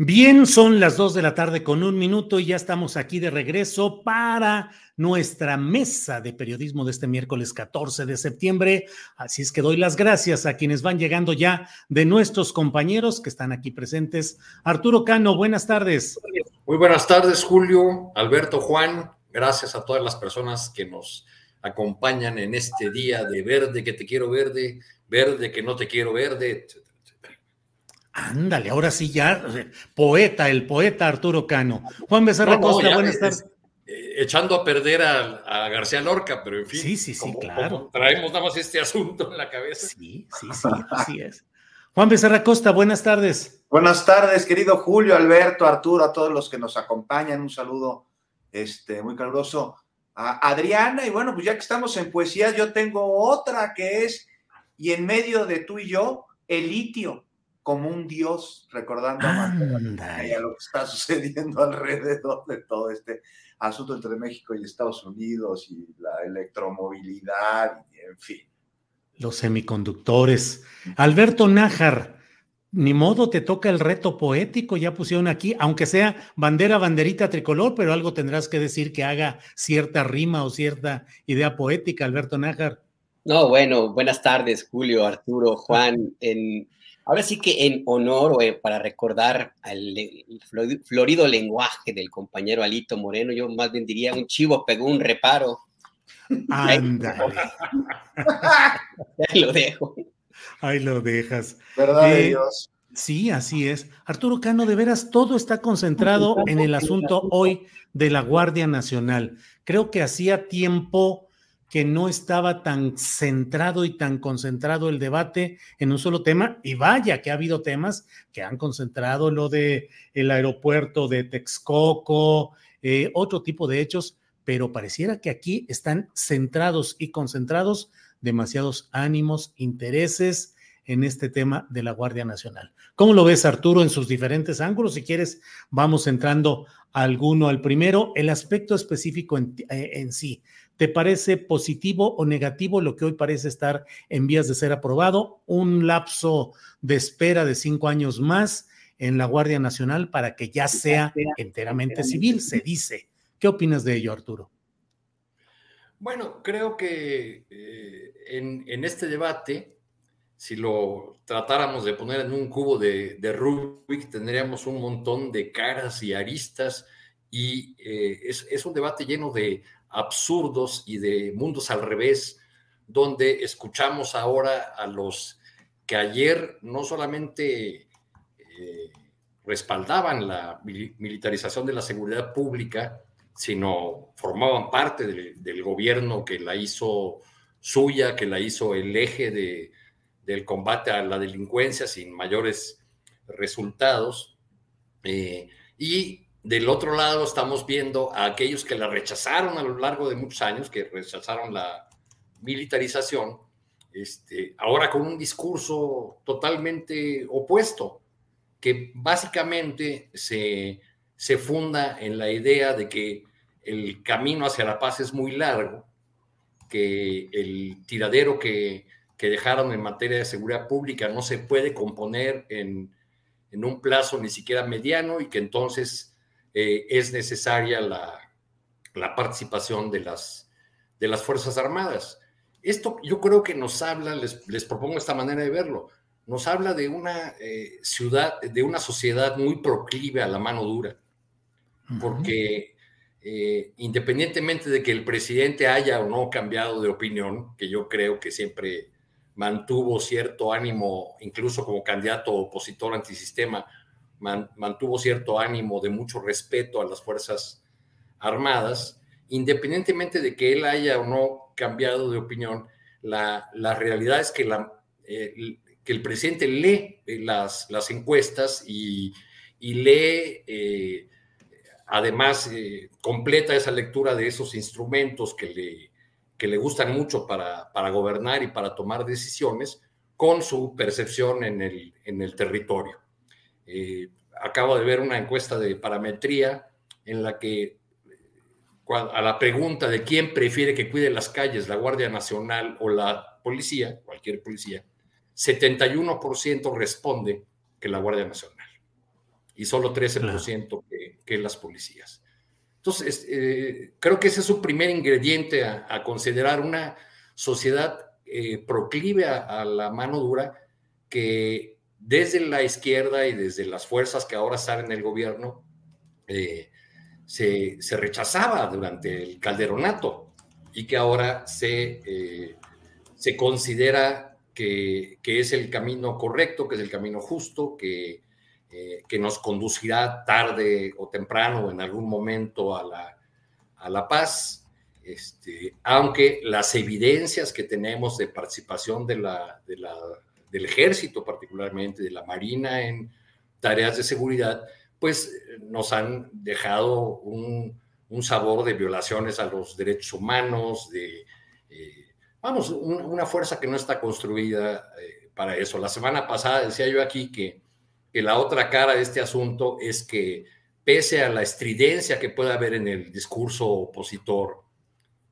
Bien, son las 2 de la tarde con un minuto y ya estamos aquí de regreso para nuestra mesa de periodismo de este miércoles 14 de septiembre. Así es que doy las gracias a quienes van llegando ya de nuestros compañeros que están aquí presentes. Arturo Cano, buenas tardes. Muy buenas tardes, Julio, Alberto, Juan. Gracias a todas las personas que nos acompañan en este día de verde que te quiero verde, verde que no te quiero verde, etc. Ándale, ahora sí ya, poeta, el poeta Arturo Cano. Juan Becerra No, no, Costa, buenas es- tardes. eh, echando a perder a, a García Lorca, pero en fin. Sí, sí, sí, como- claro. como traemos nada más este asunto en la cabeza. Sí, sí, sí, así es. Juan Becerra Costa, buenas tardes. Buenas tardes, querido Julio, Alberto, Arturo, a todos los que nos acompañan. Un saludo este, muy caluroso a Adriana. Y bueno, pues ya que estamos en poesía, yo tengo otra que es, y en medio de tú y yo, el litio, como un dios, recordando a y a lo que está sucediendo alrededor de todo este asunto entre México y Estados Unidos y la electromovilidad, y en fin. Los semiconductores. Alberto Nájar, ni modo, te toca el reto poético, ya pusieron aquí, aunque sea bandera, banderita tricolor, pero algo tendrás que decir que haga cierta rima o cierta idea poética, Alberto Nájar. No, bueno, buenas tardes, Julio, Arturo, Juan. En, ahora sí que en honor o eh, para recordar al flo- florido lenguaje del compañero Alito Moreno, yo más bien diría un chivo pegó un reparo. Ándale, Ahí lo dejo. ahí lo dejas. ¿Verdad de Eh, Dios? Sí, así es. Arturo Cano, de veras, todo está concentrado en el asunto hoy de la Guardia Nacional. Creo que hacía tiempo que no estaba tan centrado y tan concentrado el debate en un solo tema, y vaya que ha habido temas que han concentrado lo de el aeropuerto de Texcoco, eh, otro tipo de hechos, pero pareciera que aquí están centrados y concentrados demasiados ánimos, intereses en este tema de la Guardia Nacional. ¿Cómo lo ves, Arturo, en sus diferentes ángulos? Si quieres, vamos entrando alguno al primero. El aspecto específico en, eh, en sí, ¿te parece positivo o negativo lo que hoy parece estar en vías de ser aprobado? Un lapso de espera de cinco años más en la Guardia Nacional para que ya sea enteramente civil, se dice. ¿Qué opinas de ello, Arturo? Bueno, creo que eh, en, en este debate, si lo tratáramos de poner en un cubo de, de Rubik, tendríamos un montón de caras y aristas y eh, es, es un debate lleno de absurdos y de mundos al revés, donde escuchamos ahora a los que ayer no solamente eh, respaldaban la mili- militarización de la seguridad pública, sino formaban parte del, del gobierno que la hizo suya, que la hizo el eje de, del combate a la delincuencia sin mayores resultados. Eh, y del otro lado estamos viendo a aquellos que la rechazaron a lo largo de muchos años, que rechazaron la militarización, este, ahora con un discurso totalmente opuesto, que básicamente se, se funda en la idea de que el camino hacia la paz es muy largo, que el tiradero que, que dejaron en materia de seguridad pública no se puede componer en, en un plazo ni siquiera mediano y que entonces eh, es necesaria la, participación de las, de las Fuerzas Armadas. Esto yo creo que nos habla, les, propongo esta manera de verlo, nos habla de una eh, ciudad, de una sociedad muy proclive a la mano dura, porque eh, independientemente de que el presidente haya o no cambiado de opinión, que yo creo que siempre mantuvo cierto ánimo, incluso como candidato opositor antisistema, mantuvo cierto ánimo de mucho respeto a las Fuerzas Armadas, independientemente de que él haya o no cambiado de opinión, la, realidad es que, la, eh, que, el presidente lee eh, las, las encuestas y, lee, eh, además, completa esa lectura de esos instrumentos que le, que le gustan mucho para, para gobernar y para tomar decisiones con su percepción en el, en el territorio. Eh, acabo de ver una encuesta de parametría en la que a la pregunta de quién prefiere que cuide las calles, la Guardia Nacional o la policía, cualquier policía, 71% responde que la Guardia Nacional y solo 13% que, que, las policías. Entonces, eh, creo que ese es un primer ingrediente a, considerar una sociedad eh, proclive a, la mano dura que desde la izquierda y desde las fuerzas que ahora salen del gobierno eh, se, rechazaba durante el calderonato y que ahora se, se considera que, que, es el camino correcto, que es el camino justo, que eh, que nos conducirá tarde o temprano en algún momento a la, a la paz. Este, aunque las evidencias que tenemos de participación de la, de la, del ejército, particularmente de la Marina en tareas de seguridad, pues nos han dejado un, sabor de violaciones a los derechos humanos, de, eh, vamos, una fuerza que no está construida eh, para eso. La semana pasada decía yo aquí que que la otra cara de este asunto es que pese a la estridencia que pueda haber en el discurso opositor,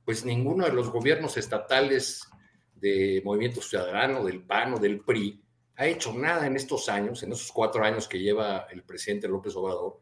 pues ninguno de los gobiernos estatales de Movimiento Ciudadano, del PAN o del PRI, ha hecho nada en estos años, en esos cuatro años que lleva el presidente López Obrador,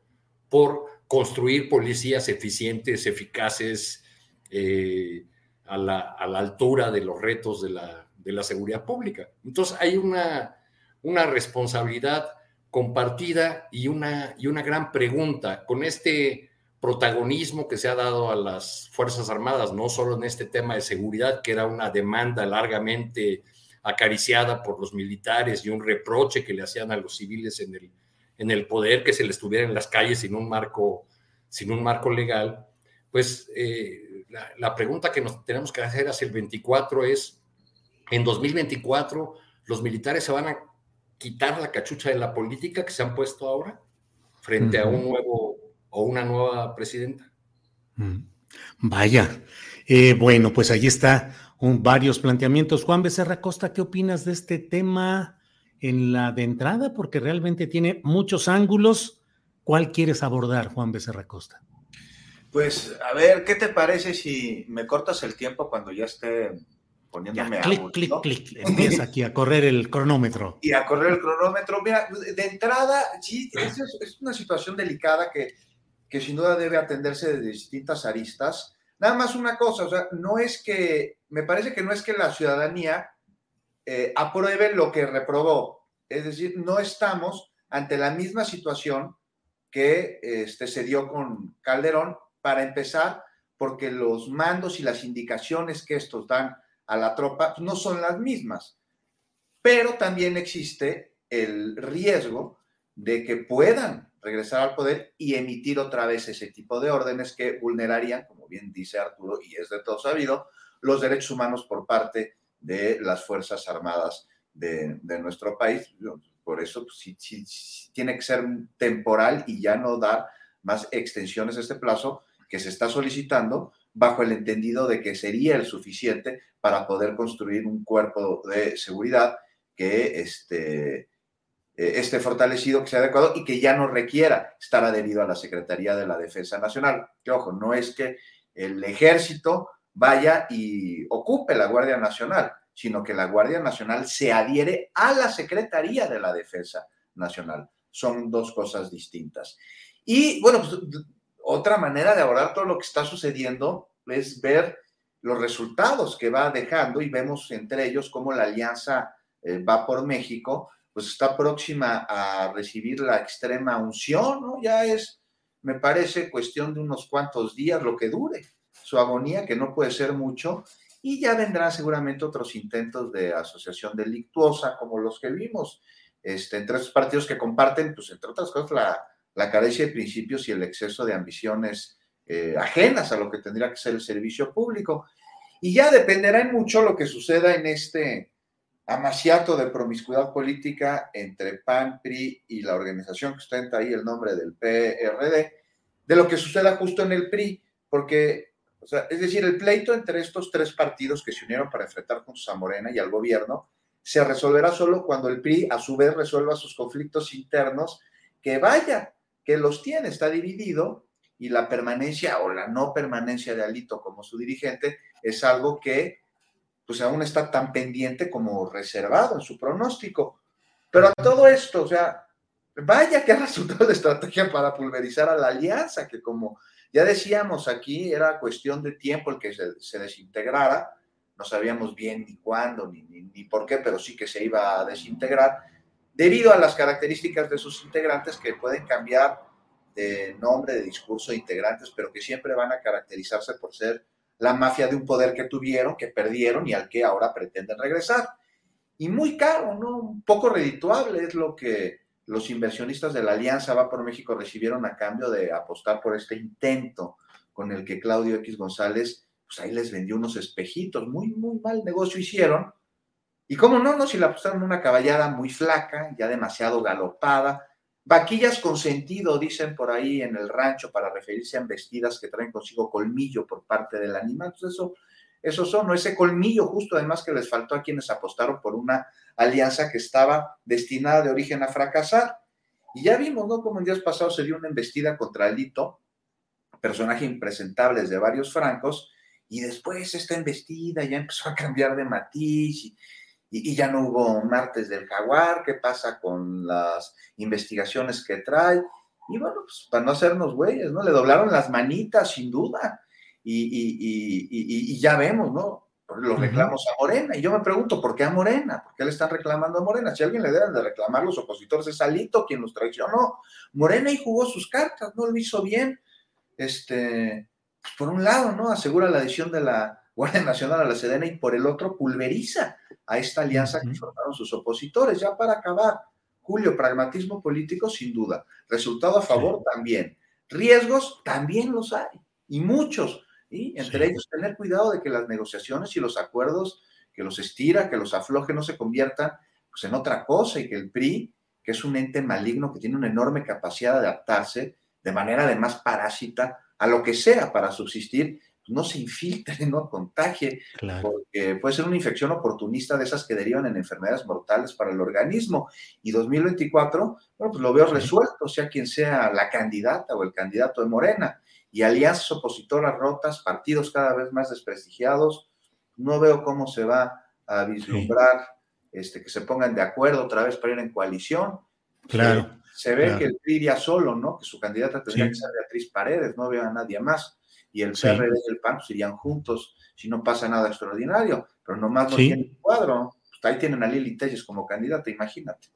por construir policías eficientes, eficaces, eh, a, la, altura de los retos de la, de la seguridad pública. Entonces hay una, una responsabilidad compartida y una, y una gran pregunta con este protagonismo que se ha dado a las Fuerzas Armadas, no solo en este tema de seguridad, que era una demanda largamente acariciada por los militares y un reproche que le hacían a los civiles en el, en el poder que se les estuviera en las calles sin un marco, sin un marco legal, pues eh, la, la, pregunta que nos tenemos que hacer hacia el 24 es, en 2024 los militares se van a quitar la cachucha de la política que se han puesto ahora frente a un nuevo o una nueva presidenta. Mm. Vaya, eh, bueno, pues ahí está un, varios planteamientos. Juan Becerra Costa, ¿qué opinas de este tema en la de entrada? Porque realmente tiene muchos ángulos. ¿Cuál quieres abordar, Juan Becerra Costa? Pues a ver, ¿qué te parece si me cortas el tiempo cuando ya esté poniéndome clic, clic, clic, empieza aquí a correr el cronómetro. Y a correr el cronómetro. Mira, de entrada, sí, es, es una situación delicada que, que sin duda debe atenderse de distintas aristas. Nada más una cosa, o sea, no es que, me parece que no es que la ciudadanía eh, apruebe lo que reprobó. Es decir, no estamos ante la misma situación que este, se dio con Calderón, para empezar, porque los mandos y las indicaciones que estos dan a la tropa no son las mismas. Pero también existe el riesgo de que puedan regresar al poder y emitir otra vez ese tipo de órdenes que vulnerarían, como bien dice Arturo, y es de todo sabido, los derechos humanos por parte de las Fuerzas Armadas de, nuestro país. Por eso sí, tiene que ser temporal y ya no dar más extensiones a este plazo que se está solicitando bajo el entendido de que sería el suficiente para poder construir un cuerpo de seguridad que esté, eh, esté fortalecido, que sea adecuado y que ya no requiera estar adherido a la Secretaría de la Defensa Nacional. Que ojo, no es que el ejército vaya y ocupe la Guardia Nacional, sino que la Guardia Nacional se adhiere a la Secretaría de la Defensa Nacional. son dos cosas distintas. Y bueno, pues, otra manera de abordar todo lo que está sucediendo es ver los resultados que va dejando y vemos entre ellos cómo la alianza eh, va por México, pues está próxima a recibir la extrema unción, ¿no? Ya es, me parece, cuestión de unos cuantos días, lo que dure su agonía, que no puede ser mucho, y ya vendrán seguramente otros intentos de asociación delictuosa, como los que vimos este, entre esos partidos que comparten, pues entre otras cosas, la, la carencia de principios y el exceso de ambiciones eh, ajenas a lo que tendría que ser el servicio público. Y ya dependerá en mucho lo que suceda en este amaciato de promiscuidad política entre PAN, PRI y la organización que ostenta ahí el nombre del PRD, de lo que suceda justo en el PRI, porque, o sea, es decir, el pleito entre estos tres partidos que se unieron para enfrentar juntos a Morena y al gobierno se resolverá solo cuando el PRI a su vez resuelva sus conflictos internos, que vaya, que los tiene, está dividido y la permanencia o la no permanencia de Alito como su dirigente es algo que pues aún está tan pendiente como reservado en su pronóstico. Pero a todo esto, o sea, vaya que ha resultado de estrategia para pulverizar a la alianza, que como ya decíamos aquí, era cuestión de tiempo el que se, se desintegrara, no sabíamos bien ni cuándo ni, ni, ni por qué, pero sí que se iba a desintegrar debido a las características de sus integrantes que pueden cambiar de nombre, de discurso de integrantes, pero que siempre van a caracterizarse por ser la mafia de un poder que tuvieron, que perdieron y al que ahora pretenden regresar. Y muy caro, ¿no? Poco redituable es lo que los inversionistas de la Alianza Va por México recibieron a cambio de apostar por este intento con el que Claudio X González, pues ahí les vendió unos espejitos, muy, muy mal negocio hicieron, y cómo no, no, si la pusieron una caballada muy flaca, ya demasiado galopada, vaquillas con sentido, dicen por ahí en el rancho, para referirse a vestidas que traen consigo colmillo por parte del animal. Entonces, eso, son, ¿no? ese colmillo justo además que les faltó a quienes apostaron por una alianza que estaba destinada de origen a fracasar. Y ya vimos, ¿no? Como en días pasados se dio una embestida contra Alito, personaje impresentable desde varios francos, y después esta embestida ya empezó a cambiar de matiz y, y, ya no hubo martes del jaguar, qué pasa con las investigaciones que trae. Y bueno, pues para no hacernos güeyes, ¿no? Le doblaron las manitas, sin duda. Y, y ya vemos, ¿no? Los reclamos a Morena. Y yo me pregunto, ¿por qué a Morena? ¿Por qué le están reclamando a Morena? Si alguien le deben de reclamar los opositores, es Alito quien los traicionó. Morena y jugó sus cartas, no lo hizo bien. Este, pues por un lado, ¿no? Asegura la adhesión de la Guardia Nacional a la Sedena y por el otro pulveriza a esta alianza que formaron sus opositores. Ya para acabar, Julio, pragmatismo político sin duda, resultado a favor también, riesgos también los hay y muchos, y entre ellos tener cuidado de que las negociaciones y los acuerdos que los estira, que los afloje, no se conviertan pues, en otra cosa y que el PRI, que es un ente maligno que tiene una enorme capacidad de adaptarse de manera además parásita a lo que sea para subsistir, no se infiltre, no contagie, porque puede ser una infección oportunista de esas que derivan en enfermedades mortales para el organismo. Y 2024, bueno, pues lo veo resuelto, sea quien sea la candidata o el candidato de Morena. Y alianzas opositoras rotas, partidos cada vez más desprestigiados. No veo cómo se va a vislumbrar este, que se pongan de acuerdo otra vez para ir en coalición. Claro. Se, ve que el PRI iría solo, ¿no? Que su candidata tendría que ser Beatriz Paredes, no veo a nadie más y el PRD y el PAN pues, irían juntos si no pasa nada extraordinario, pero nomás no tienen cuadro. Pues, ahí tienen a Lili Telles como candidata, imagínate.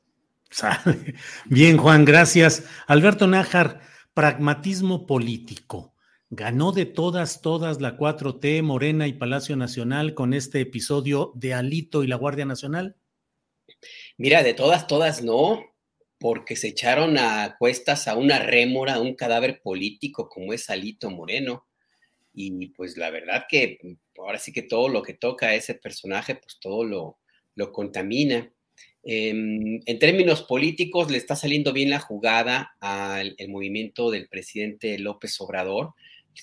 Bien, Juan, gracias. Alberto Nájar, pragmatismo político. ¿Ganó de todas, todas la 4T, Morena y Palacio Nacional con este episodio de Alito y la Guardia Nacional? Mira, de todas, todas no, porque se echaron a cuestas a una rémora, a un cadáver político como es Alito Moreno y pues la verdad que mm, ahora sí que todo lo que toca a ese personaje, pues todo lo, lo contamina. Em, en términos políticos, le está saliendo bien la jugada al movimiento del presidente López Obrador.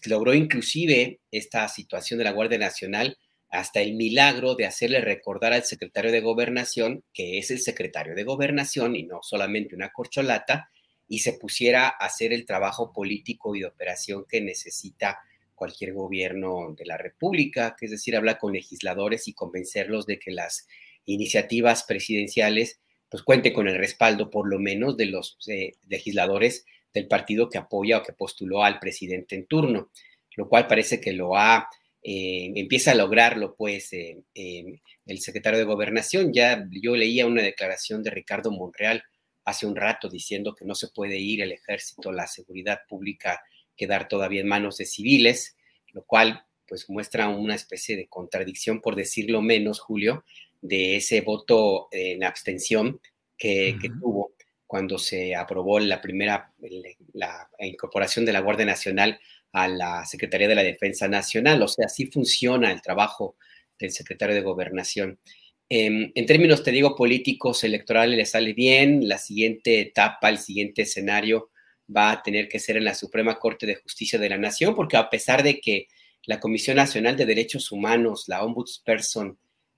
Logró inclusive esta situación de la Guardia Nacional hasta el milagro de hacerle recordar al secretario de Gobernación que es el secretario de Gobernación y no solamente una corcholata, y se pusiera a hacer el trabajo político y de operación que necesita cualquier gobierno de la República, que es decir, habla con legisladores y convencerlos de que las iniciativas presidenciales pues cuente con el respaldo por lo menos de los eh, legisladores del partido que apoya o que postuló al presidente en turno, lo cual parece que lo ha, eh, empieza a lograrlo pues eh, el secretario de gobernación. Ya yo leía una declaración de Ricardo Monreal hace un rato diciendo que no se puede ir el ejército, la seguridad pública quedar todavía en manos de civiles, lo cual pues muestra una especie de contradicción, por decirlo menos, Julio, de ese voto en abstención que, tuvo cuando se aprobó la primera la incorporación de la Guardia Nacional a la Secretaría de la Defensa Nacional. O sea, así funciona el trabajo del secretario de Gobernación. Em, en términos, te digo, políticos, electorales, le sale bien. La siguiente etapa, el siguiente escenario va a tener que ser en la Suprema Corte de Justicia de la Nación, porque a pesar de que la Comisión Nacional de Derechos Humanos, la Ombudsperson,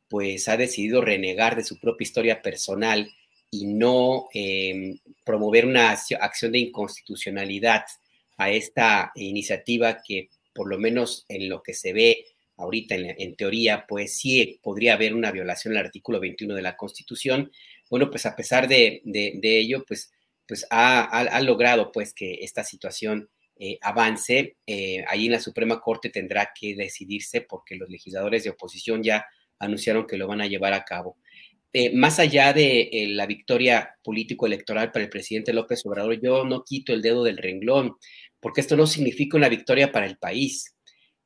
pues ha decidido renegar de su propia historia personal y no em, promover una acción de inconstitucionalidad a esta iniciativa que por lo menos en lo que se ve ahorita en, teoría, pues sí podría haber una violación al artículo 21 de la Constitución. Bueno, pues a pesar de, ello, pues, pues ha, logrado pues que esta situación eh, avance. Eh, ahí en la Suprema Corte tendrá que decidirse porque los legisladores de oposición ya anunciaron que lo van a llevar a cabo. Eh, más allá de la victoria político-electoral para el presidente López Obrador, yo no quito el dedo del renglón, porque esto no significa una victoria para el país.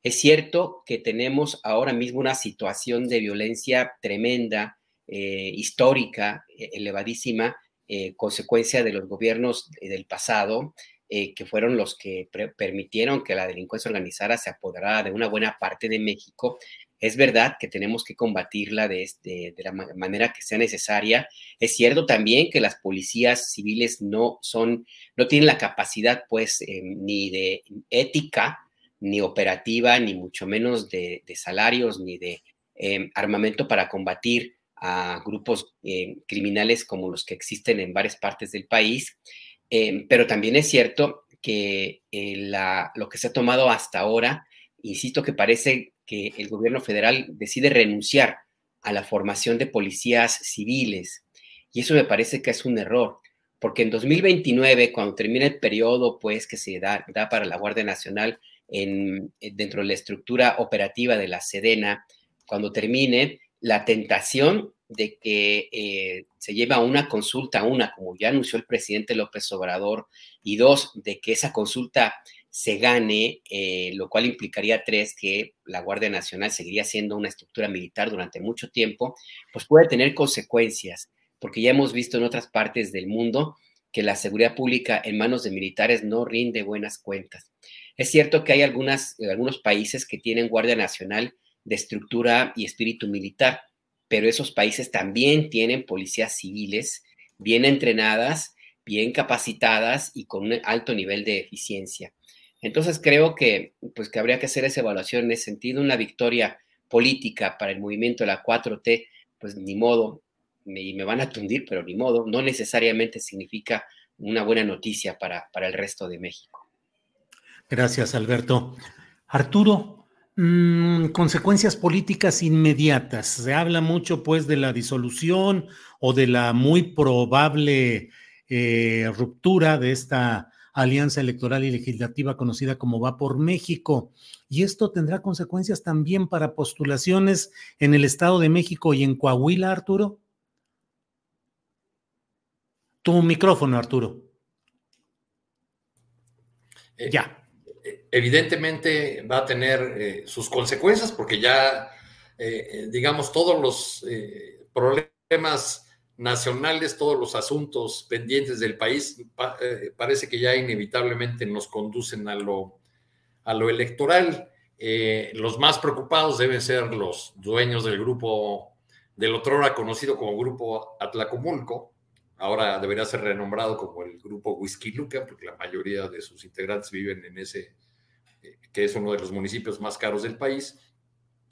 Es cierto que tenemos ahora mismo una situación de violencia tremenda, histórica, elevadísima, consecuencia de los gobiernos del pasado, eh, que fueron los que permitieron que la delincuencia organizada se apoderara de una buena parte de México. Es verdad que tenemos que combatirla de, este, la manera que sea necesaria. Es cierto también que las policías civiles no son, no tienen la capacidad, pues, eh, ni de ética, ni operativa, ni mucho menos de, salarios, ni de eh, armamento para combatir a grupos criminales como los que existen en varias partes del país. Em, pero también es cierto que eh, lo que se ha tomado hasta ahora, insisto que parece que el gobierno federal decide renunciar a la formación de policías civiles. Y eso me parece que es un error, porque en 2029, cuando termine el periodo pues, que se da, da para la Guardia Nacional en, dentro de la estructura operativa de la Sedena, cuando termine, la tentación de que eh, se lleve a una consulta, una, como ya anunció el presidente López Obrador, y dos, de que esa consulta se gane, eh, lo cual implicaría tres, que la Guardia Nacional seguiría siendo una estructura militar durante mucho tiempo, pues puede tener consecuencias, porque ya hemos visto en otras partes del mundo que la seguridad pública en manos de militares no rinde buenas cuentas. Es cierto que hay algunas, algunos países que tienen Guardia Nacional de estructura y espíritu militar, pero esos países también tienen policías civiles bien entrenadas, bien capacitadas y con un alto nivel de eficiencia. Entonces creo que, pues, que habría que hacer esa evaluación en ese sentido. Una victoria política para el movimiento de la 4T, pues ni modo, y me van a tundir, pero ni modo, no necesariamente significa una buena noticia para, para el resto de México. Gracias, Alberto. Arturo, Mm, consecuencias políticas inmediatas. Se habla mucho pues de la disolución o de la muy probable eh, ruptura de esta alianza electoral y legislativa conocida como Va por México. Y esto tendrá consecuencias también para postulaciones en el Estado de México y en Coahuila, Arturo. Tu micrófono, Arturo. Eh, ya evidentemente va a tener eh, sus consecuencias porque ya, eh, digamos, todos los eh, problemas nacionales, todos los asuntos pendientes del país, parece que ya inevitablemente nos conducen a lo, a lo electoral. los más preocupados deben ser los dueños del grupo del otrora conocido como Grupo Atlacomulco, ahora debería ser renombrado como el Grupo Whisky Luca, porque la mayoría de sus integrantes viven en ese que es uno de los municipios más caros del país,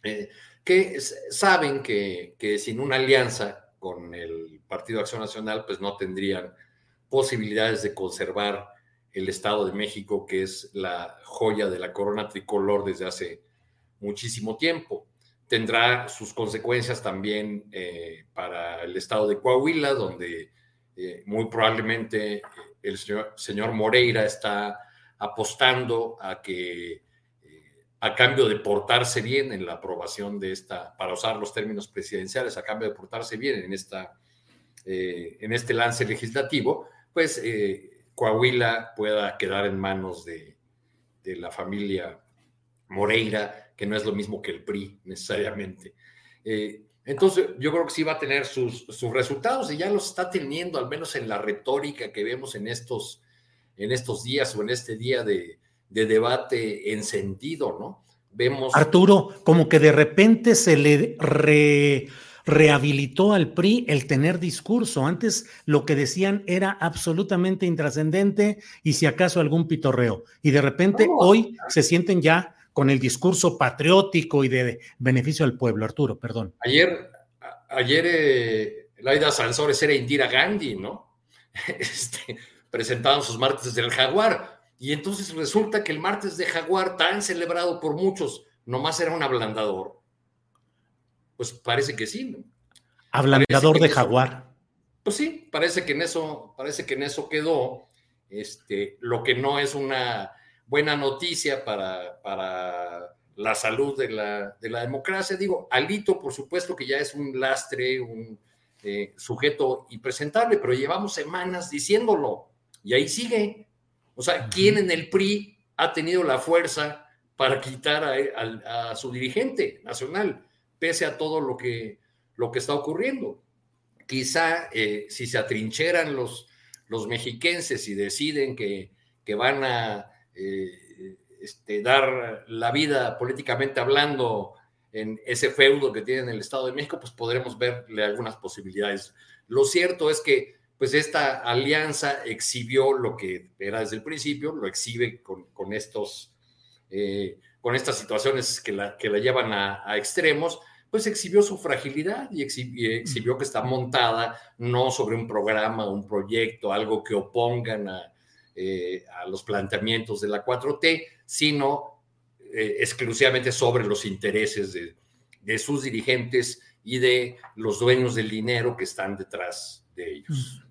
eh, que saben que, sin una alianza con el Partido Acción Nacional, pues no tendrían posibilidades de conservar el Estado de México, que es la joya de la corona tricolor desde hace muchísimo tiempo. tendrá sus consecuencias también eh, para el estado de Coahuila, donde eh, muy probablemente el señor, Moreira está apostando a que a cambio de portarse bien en la aprobación de esta, para usar los términos presidenciales, a cambio de portarse bien en, esta, en este lance legislativo, pues Coahuila pueda quedar en manos de, de la familia Moreira, que no es lo mismo que el PRI necesariamente. Eh, entonces, yo creo que sí va a tener sus, sus, resultados y ya los está teniendo, al menos en la retórica que vemos en estos, en estos días o en este día de, de debate encendido, ¿no? Vemos. Arturo, como que de repente se le re rehabilitó al PRI el tener discurso. Antes lo que decían era absolutamente intrascendente y si acaso algún pitorreo. Y de repente hoy se sienten ya con el discurso patriótico y de beneficio al pueblo. Arturo, perdón. Ayer, ayer eh, Laida Sansores era Indira Gandhi, ¿no? Este, presentaban sus martes del jaguar. Y entonces resulta que el martes de jaguar, tan celebrado por muchos, nomás era un ablandador pues parece que sí. ¿no? Ablandador de jaguar. Pues sí, parece que en eso, parece que en eso quedó. Este, lo que no es una buena noticia para, para la salud de la, de la, democracia. Digo, Alito, por supuesto que ya es un lastre, un eh, sujeto impresentable, pero llevamos semanas diciéndolo y ahí sigue. O sea, ¿quién en el PRI ha tenido la fuerza para quitar a su dirigente nacional? pese a todo lo que, lo que está ocurriendo. Quizá eh, si se atrincheran los, los mexiquenses y deciden que, que van a eh, este, dar la vida políticamente hablando en ese feudo que tiene el Estado de México, pues podremos verle algunas posibilidades. Lo cierto es que pues esta alianza exhibió lo que era desde el principio, lo exhibe con, estos, eh, con estas situaciones que la, que la llevan a, extremos, pues exhibió su fragilidad y exhibió, que está montada no sobre un programa, un proyecto, algo que opongan a, eh, los planteamientos de la 4T, sino eh, exclusivamente sobre los intereses de, sus dirigentes y de los dueños del dinero que están detrás de ellos.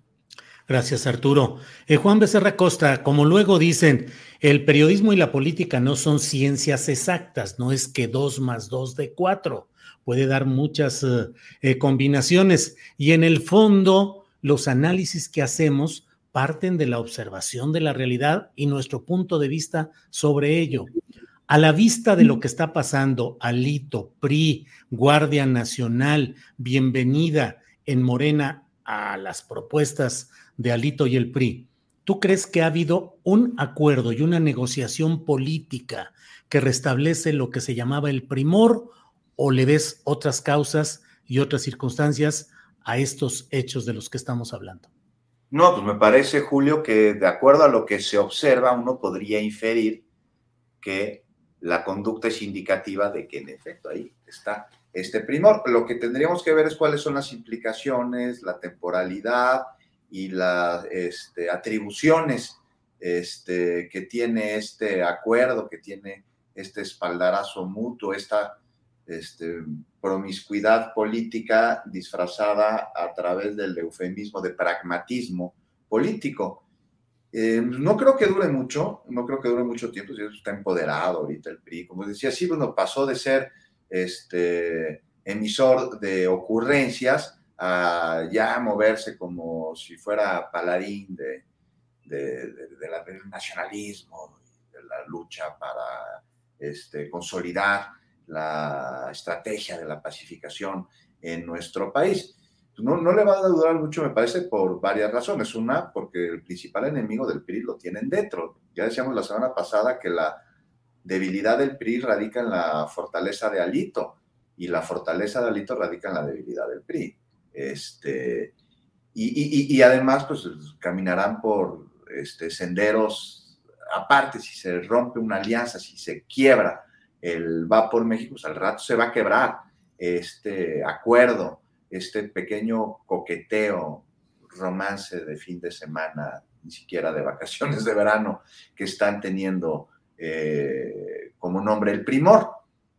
Gracias, Arturo. Eh, Juan Becerra Costa, como luego dicen, el periodismo y la política no son ciencias exactas, no es que dos más dos de cuatro puede dar muchas eh, eh, combinaciones. Y en el fondo, los análisis que hacemos parten de la observación de la realidad y nuestro punto de vista sobre ello. A la vista de lo que está pasando, Alito, PRI, Guardia Nacional, bienvenida en Morena a las propuestas de Alito y el PRI. ¿Tú crees que ha habido un acuerdo y una negociación política que restablece lo que se llamaba el primor o le ves otras causas y otras circunstancias a estos hechos de los que estamos hablando? No, pues me parece, Julio, que de acuerdo a lo que se observa, uno podría inferir que la conducta es indicativa de que en efecto ahí está este primor. Lo que tendríamos que ver es cuáles son las implicaciones, la temporalidad y las este, atribuciones este, que tiene este acuerdo, que tiene este espaldarazo mutuo, esta este, promiscuidad política disfrazada a través del eufemismo de pragmatismo político. Eh, no creo que dure mucho, no creo que dure mucho tiempo, si está empoderado ahorita el PRI. Como decía, sí, bueno, pasó de ser este, emisor de ocurrencias a ya moverse como si fuera paladín de, del nacionalismo, de la lucha para este, consolidar la estrategia de la pacificación en nuestro país. No, no le va a durar mucho, me parece, por varias razones. Una, porque el principal enemigo del PRI lo tienen dentro. Ya decíamos la semana pasada que la debilidad del PRI radica en la fortaleza de Alito y la fortaleza de Alito radica en la debilidad del PRI. Este, y, además, pues caminarán por este, senderos aparte, si se rompe una alianza, si se quiebra el va por México, pues al rato se va a quebrar este acuerdo, este pequeño coqueteo, romance de fin de semana, ni siquiera de vacaciones de verano, que están teniendo eh, como nombre el primor,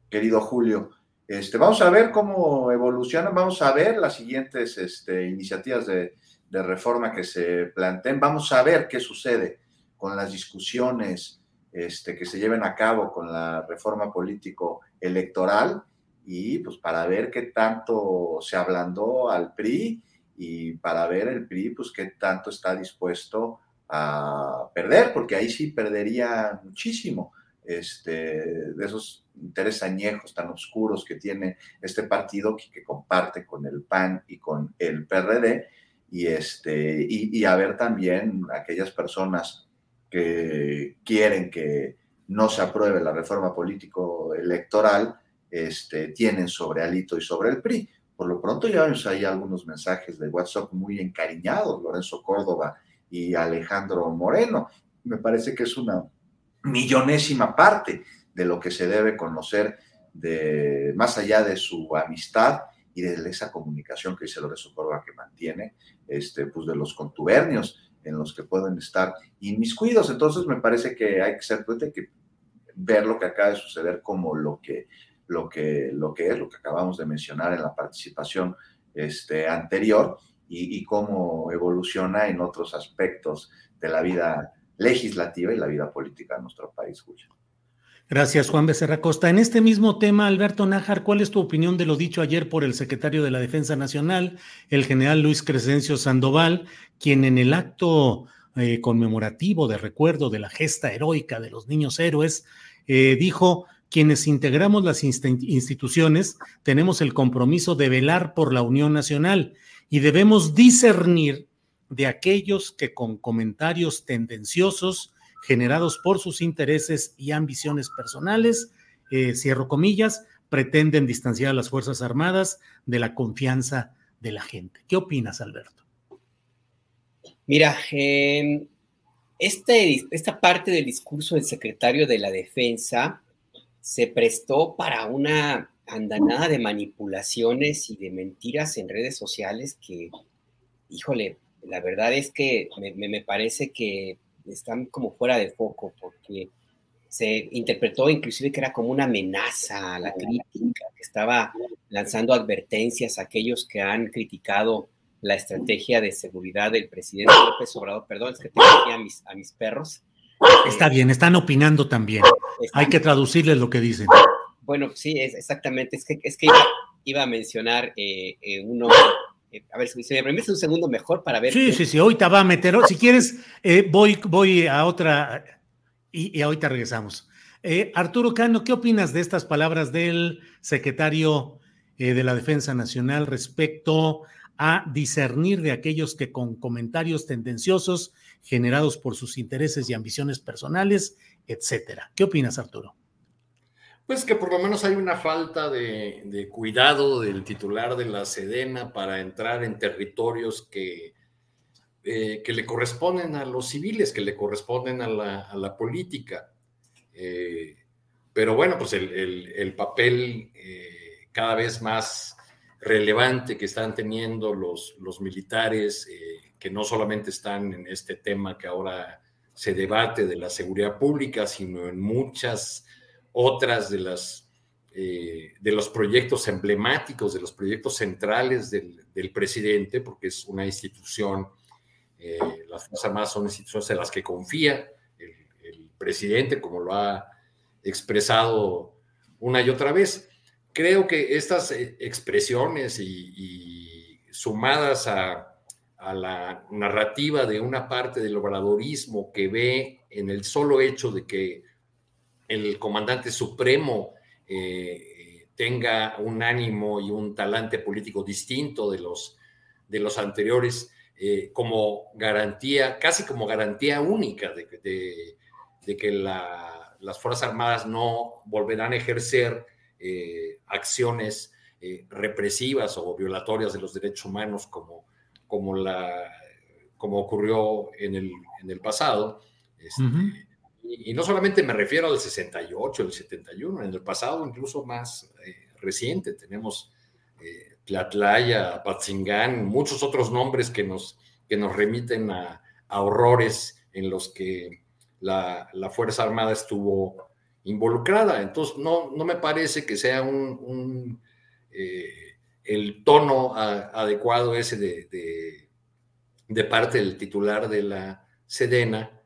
querido Julio. Este, vamos a ver cómo evolucionan, vamos a ver las siguientes este, iniciativas de, de reforma que se planteen, vamos a ver qué sucede con las discusiones este, que se lleven a cabo con la reforma político electoral y pues para ver qué tanto se ablandó al PRI y para ver el PRI pues qué tanto está dispuesto a perder, porque ahí sí perdería muchísimo este, de esos intereses añejos tan oscuros que tiene este partido que, comparte con el PAN y con el PRD y, este, y, y a ver también aquellas personas que quieren que no se apruebe la reforma político-electoral, este, tienen sobre Alito y sobre el PRI. Por lo pronto ya vemos ahí algunos mensajes de WhatsApp muy encariñados, Lorenzo Córdoba y Alejandro Moreno. Me parece que es una millonésima parte de lo que se debe conocer de más allá de su amistad y de esa comunicación que dice Lorenzo Córdoba que mantiene, este, pues de los contubernios en los que pueden estar inmiscuidos. Entonces me parece que hay que ser que ver lo que acaba de suceder como lo que, lo que, lo que es, lo que acabamos de mencionar en la participación este, anterior y cómo evoluciona en otros aspectos de la vida legislativa y la vida política de nuestro país, Julio. Gracias, Juan Becerra Costa. En este mismo tema, Alberto Nájar, ¿cuál es tu opinión de lo dicho ayer por el secretario de la Defensa Nacional, el general Luis Crescencio Sandoval, quien en el acto eh, conmemorativo de recuerdo de la gesta heroica de los niños héroes, eh, dijo, quienes integramos las instituciones tenemos el compromiso de velar por la unión nacional y debemos discernir de aquellos que con comentarios tendenciosos, generados por sus intereses y ambiciones personales, eh, cierro comillas, pretenden distanciar a las Fuerzas Armadas de la confianza de la gente. ¿Qué opinas, Alberto? Mira, eh, esta parte del discurso del secretario de la Defensa se prestó para una andanada de manipulaciones y de mentiras en redes sociales que, híjole, la verdad es que me, me parece que están como fuera de foco porque se interpretó inclusive que era como una amenaza a la crítica, que estaba lanzando advertencias a aquellos que han criticado la estrategia de seguridad del presidente López Obrador. Perdón, es que tengo aquí a mis, a mis perros. Está bien, están opinando también. Hay que traducirles lo que dicen. Bueno, sí, es exactamente. Es que, es que iba, a mencionar eh, eh, uno eh, a ver, si me permite un segundo mejor para ver. Sí, sí, sí, ahorita va a meter, si quieres, eh, voy, voy a otra y, y ahorita regresamos. Eh, Arturo Cano, ¿qué opinas de estas palabras del secretario de la Defensa Nacional respecto a discernir de aquellos que con comentarios tendenciosos generados por sus intereses y ambiciones personales, etcétera? ¿Qué opinas, Arturo? Pues que por lo menos hay una falta de, cuidado del titular de la Sedena para entrar en territorios que, eh, que le corresponden a los civiles, que le corresponden a la, política. Eh, pero bueno, pues el, papel eh, cada vez más relevante que están teniendo los, los militares, que no solamente están en este tema que ahora se debate de la seguridad pública, sino en muchas otras de las eh, de los proyectos emblemáticos, de los proyectos centrales del, presidente, porque es una institución, eh, las Fuerzas Armadas son instituciones en las que confía el, presidente, como lo ha expresado una y otra vez. Creo que estas eh, expresiones y, sumadas a, a, la narrativa de una parte del obradorismo que ve en el solo hecho de que el comandante supremo eh, tenga un ánimo y un talante político distinto de los, de los anteriores, eh, como garantía, casi como garantía única de, que las Fuerzas Armadas no volverán a ejercer eh, acciones represivas o violatorias de los derechos humanos como, la, como ocurrió en el, en el pasado. Este, y, no solamente me refiero al 68, el 71, en el pasado incluso más eh, reciente tenemos eh, Tlatlaya, Patzingán, muchos otros nombres que nos, que nos remiten a, horrores en los que la, Fuerza Armada estuvo involucrada. Entonces, no, no me parece que sea un, eh, el tono adecuado ese de, de, parte del titular de la Sedena,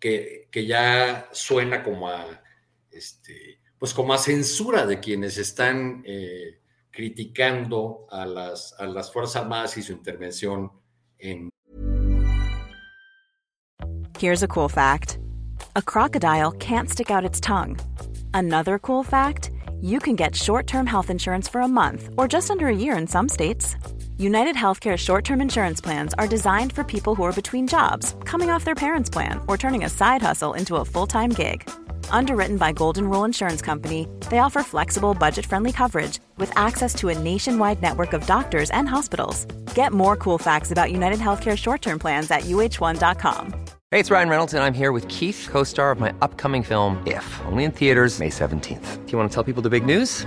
que, ya suena como a, este, pues como a censura de quienes están eh, criticando a las, a las Fuerzas Armadas y su intervención en... Here's a cool fact. A crocodile can't stick out its tongue. Another cool fact, you can get short-term health insurance for a month or just under a year in some states. United Healthcare short-term insurance plans are designed for people who are between jobs, coming off their parents' plan, or turning a side hustle into a full-time gig. Underwritten by Golden Rule Insurance Company, they offer flexible, budget friendly coverage with access to a nationwide network of doctors and hospitals. Get more cool facts about United Healthcare short term plans at uh1.com. Hey, it's Ryan Reynolds, and I'm here with Keith, co star of my upcoming film, If, only in theaters, May 17th. Do you want to tell people the big news?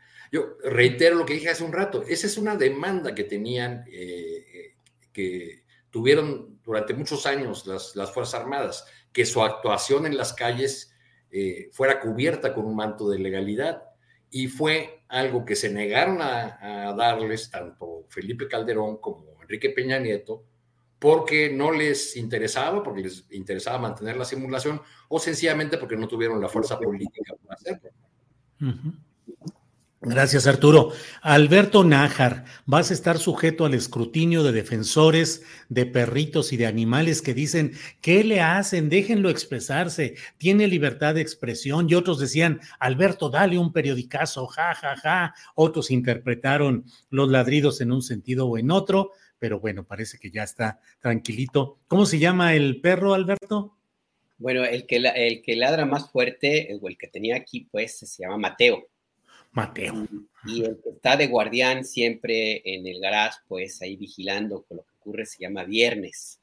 Yo reitero lo que dije hace un rato, esa es una demanda que tenían, eh, que tuvieron durante muchos años las, Fuerzas Armadas, que su actuación en las calles eh, fuera cubierta con un manto de legalidad. Y fue algo que se negaron a, darles tanto Felipe Calderón como Enrique Peña Nieto, porque no les interesaba, porque les interesaba mantener la simulación, o sencillamente porque no tuvieron la fuerza política para hacerlo. Gracias, Arturo. Alberto Nájar, vas a estar sujeto al escrutinio de defensores de perritos y de animales que dicen, ¿qué le hacen? Déjenlo expresarse, tiene libertad de expresión. Y otros decían, Alberto, dale un periodicazo, ja, ja, ja. Otros interpretaron los ladridos en un sentido o en otro, pero bueno, parece que ya está tranquilito. ¿Cómo se llama el perro, Alberto? Bueno, el que, el que ladra más fuerte, o el que tenía aquí, pues, se llama Mateo. Mateo. Y el que está de guardián siempre en el garage, pues ahí vigilando con lo que ocurre, se llama Viernes.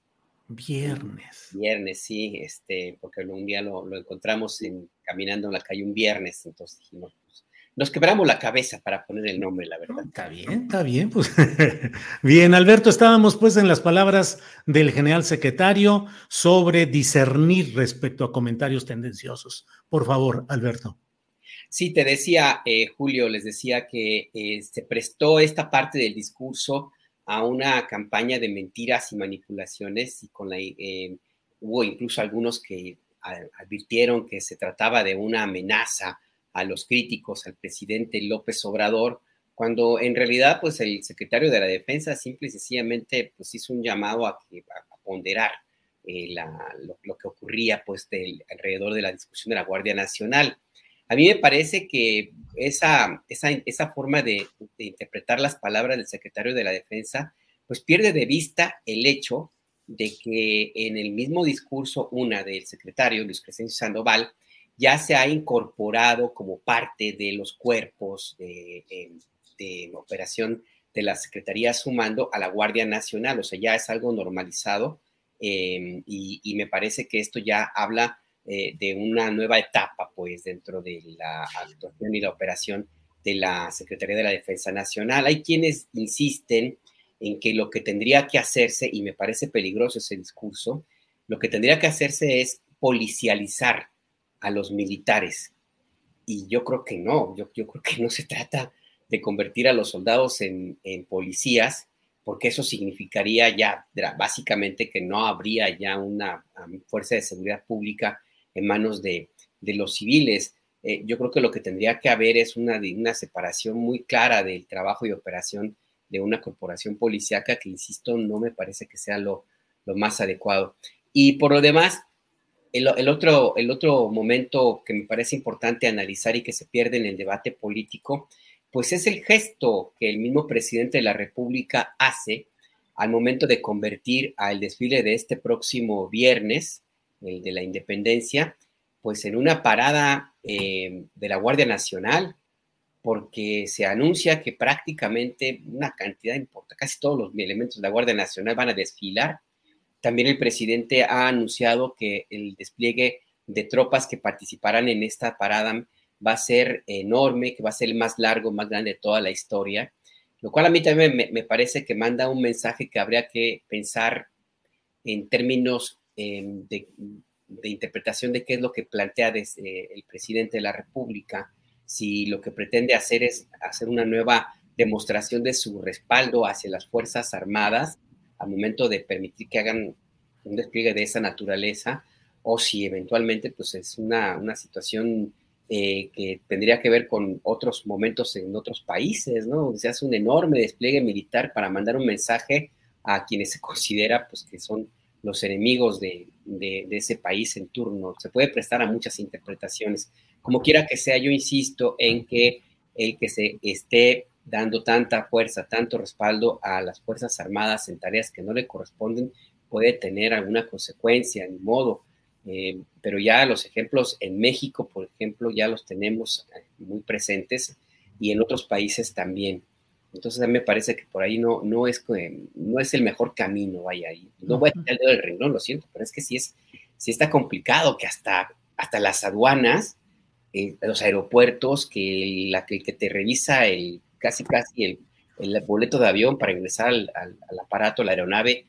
Viernes. Viernes, sí, este, porque un día lo, encontramos en, caminando en la calle un viernes, entonces dijimos, pues, nos quebramos la cabeza para poner el nombre, la verdad. Está bien, está bien, pues. bien, Alberto, estábamos pues en las palabras del general secretario sobre discernir respecto a comentarios tendenciosos. Por favor, Alberto. Sí, te decía, eh, Julio, les decía que eh, se prestó esta parte del discurso a una campaña de mentiras y manipulaciones y con la, eh, hubo incluso algunos que advirtieron que se trataba de una amenaza a los críticos, al presidente López Obrador, cuando en realidad pues el secretario de la Defensa simple y sencillamente pues hizo un llamado a, que, a ponderar lo, que ocurría pues alrededor de la discusión de la Guardia Nacional. A mí me parece que esa, esa, forma de, interpretar las palabras del secretario de la Defensa, pues pierde de vista el hecho de que en el mismo discurso, una del secretario, Luis Crescencio Sandoval, ya se ha incorporado como parte de los cuerpos de, operación de la Secretaría sumando a la Guardia Nacional, o sea, ya es algo normalizado eh, y, me parece que esto ya habla eh, de una nueva etapa, pues, dentro de la actuación y la operación de la Secretaría de la Defensa Nacional. Hay quienes insisten en que lo que tendría que hacerse, y me parece peligroso ese discurso, lo que tendría que hacerse es policializar a los militares. Y yo creo que no, yo, yo creo que no se trata de convertir a los soldados en, en policías, porque eso significaría ya básicamente que no habría ya una fuerza de seguridad pública en manos de, los civiles. Eh, yo creo que lo que tendría que haber es una, una separación muy clara del trabajo y operación de una corporación policíaca que, insisto, no me parece que sea lo, más adecuado. Y por lo demás, el, otro, el otro momento que me parece importante analizar y que se pierde en el debate político, pues es el gesto que el mismo presidente de la República hace al momento de convertir al desfile de este próximo viernes el de la independencia, pues en una parada eh, de la Guardia Nacional. porque se anuncia que prácticamente una cantidad importante, casi todos los elementos de la Guardia Nacional van a desfilar. También el presidente ha anunciado que el despliegue de tropas que participarán en esta parada va a ser enorme, que va a ser el más largo, más grande de toda la historia, lo cual a mí también me, parece que manda un mensaje que habría que pensar en términos em, de, interpretación de qué es lo que plantea desde el presidente de la República, si lo que pretende hacer es hacer una nueva demostración de su respaldo hacia las Fuerzas Armadas al momento de permitir que hagan un despliegue de esa naturaleza, o si eventualmente pues es una, una situación eh, que tendría que ver con otros momentos en otros países, ¿no? Se hace un enorme despliegue militar para mandar un mensaje a quienes se considera pues, que son los enemigos de, ese país en turno. Se puede prestar a muchas interpretaciones. Como quiera que sea, yo insisto en que el que se esté dando tanta fuerza, tanto respaldo a las Fuerzas Armadas en tareas que no le corresponden, puede tener alguna consecuencia, ni modo. Eh, pero ya los ejemplos en México, por ejemplo, ya los tenemos eh, muy presentes y en otros países también. Entonces a mí me parece que por ahí no, no, es, no es el mejor camino, vaya ahí. No voy a tener el dedo del renglón, lo siento, pero es que sí, es, sí está complicado que hasta, hasta las aduanas, eh, los aeropuertos, que, la, que, que te revisa el casi casi el, el boleto de avión para ingresar al, al, al aparato, la aeronave,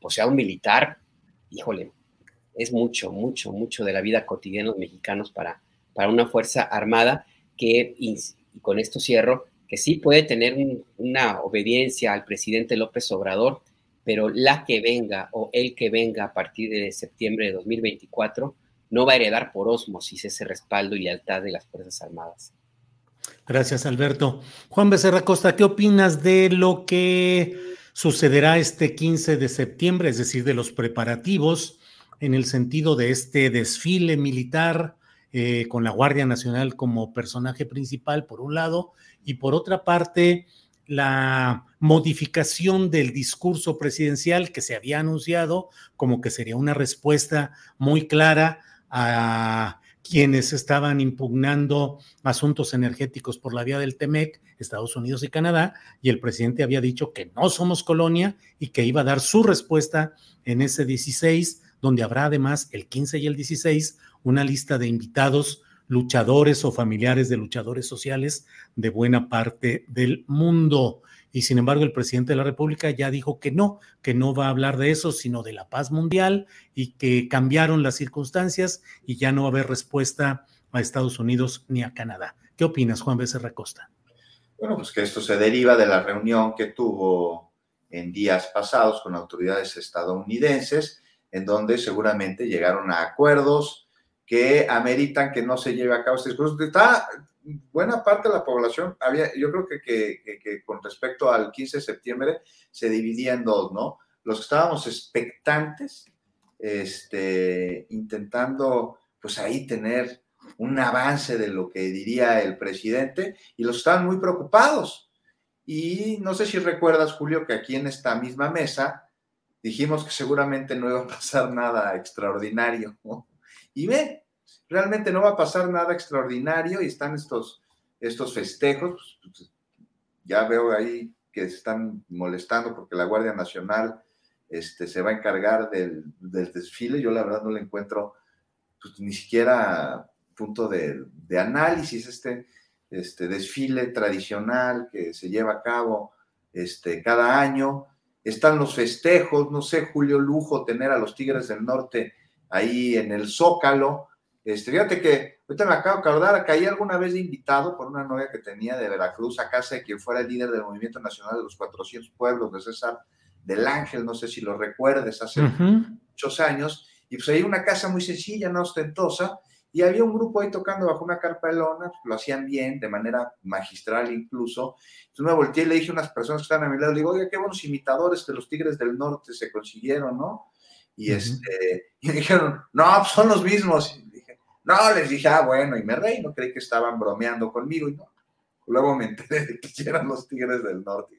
pues sea un militar, híjole, es mucho, mucho, mucho de la vida cotidiana de los mexicanos para, para una fuerza armada que, y, con esto cierro, que sí puede tener una obediencia al presidente López Obrador, pero la que venga o el que venga a partir de septiembre de 2024 no va a heredar por osmosis ese respaldo y lealtad de las Fuerzas Armadas. Gracias, Alberto. Juan Becerra Costa, ¿qué opinas de lo que sucederá este 15 de septiembre, es decir, de los preparativos en el sentido de este desfile militar eh, con la Guardia Nacional como personaje principal, por un lado, y por otra parte, la modificación del discurso presidencial que se había anunciado como que sería una respuesta muy clara a quienes estaban impugnando asuntos energéticos por la vía del TEMEC, Estados Unidos y Canadá, y el presidente había dicho que no somos colonia y que iba a dar su respuesta en ese 16 donde habrá además el 15 y el 16 una lista de invitados luchadores o familiares de luchadores sociales de buena parte del mundo. Y sin embargo, el presidente de la República ya dijo que no, que no va a hablar de eso, sino de la paz mundial y que cambiaron las circunstancias y ya no va a haber respuesta a Estados Unidos ni a Canadá. ¿Qué opinas, Juan Becerra Costa? Bueno, pues que esto se deriva de la reunión que tuvo en días pasados con autoridades estadounidenses en donde seguramente llegaron a acuerdos que ameritan que no se lleve a cabo este discurso. Está buena parte de la población, había, yo creo que, que, con respecto al 15 de septiembre se dividía en dos, ¿no? Los que estábamos expectantes, este, intentando pues ahí tener un avance de lo que diría el presidente y los estaban muy preocupados. Y no sé si recuerdas, Julio, que aquí en esta misma mesa dijimos que seguramente no iba a pasar nada extraordinario. Y ve, realmente no va a pasar nada extraordinario y están estos, estos festejos. Pues, ya veo ahí que están molestando porque la Guardia Nacional este, se va a encargar del, desfile. Yo la verdad no le encuentro pues, ni siquiera punto de, de análisis este, este desfile tradicional que se lleva a cabo este, cada año están los festejos, no sé, Julio Lujo, tener a los Tigres del Norte ahí en el Zócalo. Este, fíjate que ahorita me acabo de acordar, caí alguna vez de invitado por una novia que tenía de Veracruz a casa de quien fuera el líder del Movimiento Nacional de los 400 Pueblos, de César del Ángel, no sé si lo recuerdes, hace muchos años, y pues ahí una casa muy sencilla, no ostentosa, y había un grupo ahí tocando bajo una carpa de lona, lo hacían bien, de manera magistral incluso. Entonces me volteé y le dije a unas personas que estaban a mi lado, le digo, oye, qué buenos imitadores de los Tigres del Norte se consiguieron, ¿no? Y, este, y me dijeron, no, pues son los mismos. Y dije, no, les dije, ah, bueno, y me reí, no creí que estaban bromeando conmigo, y no. Luego me enteré de que eran los Tigres del Norte.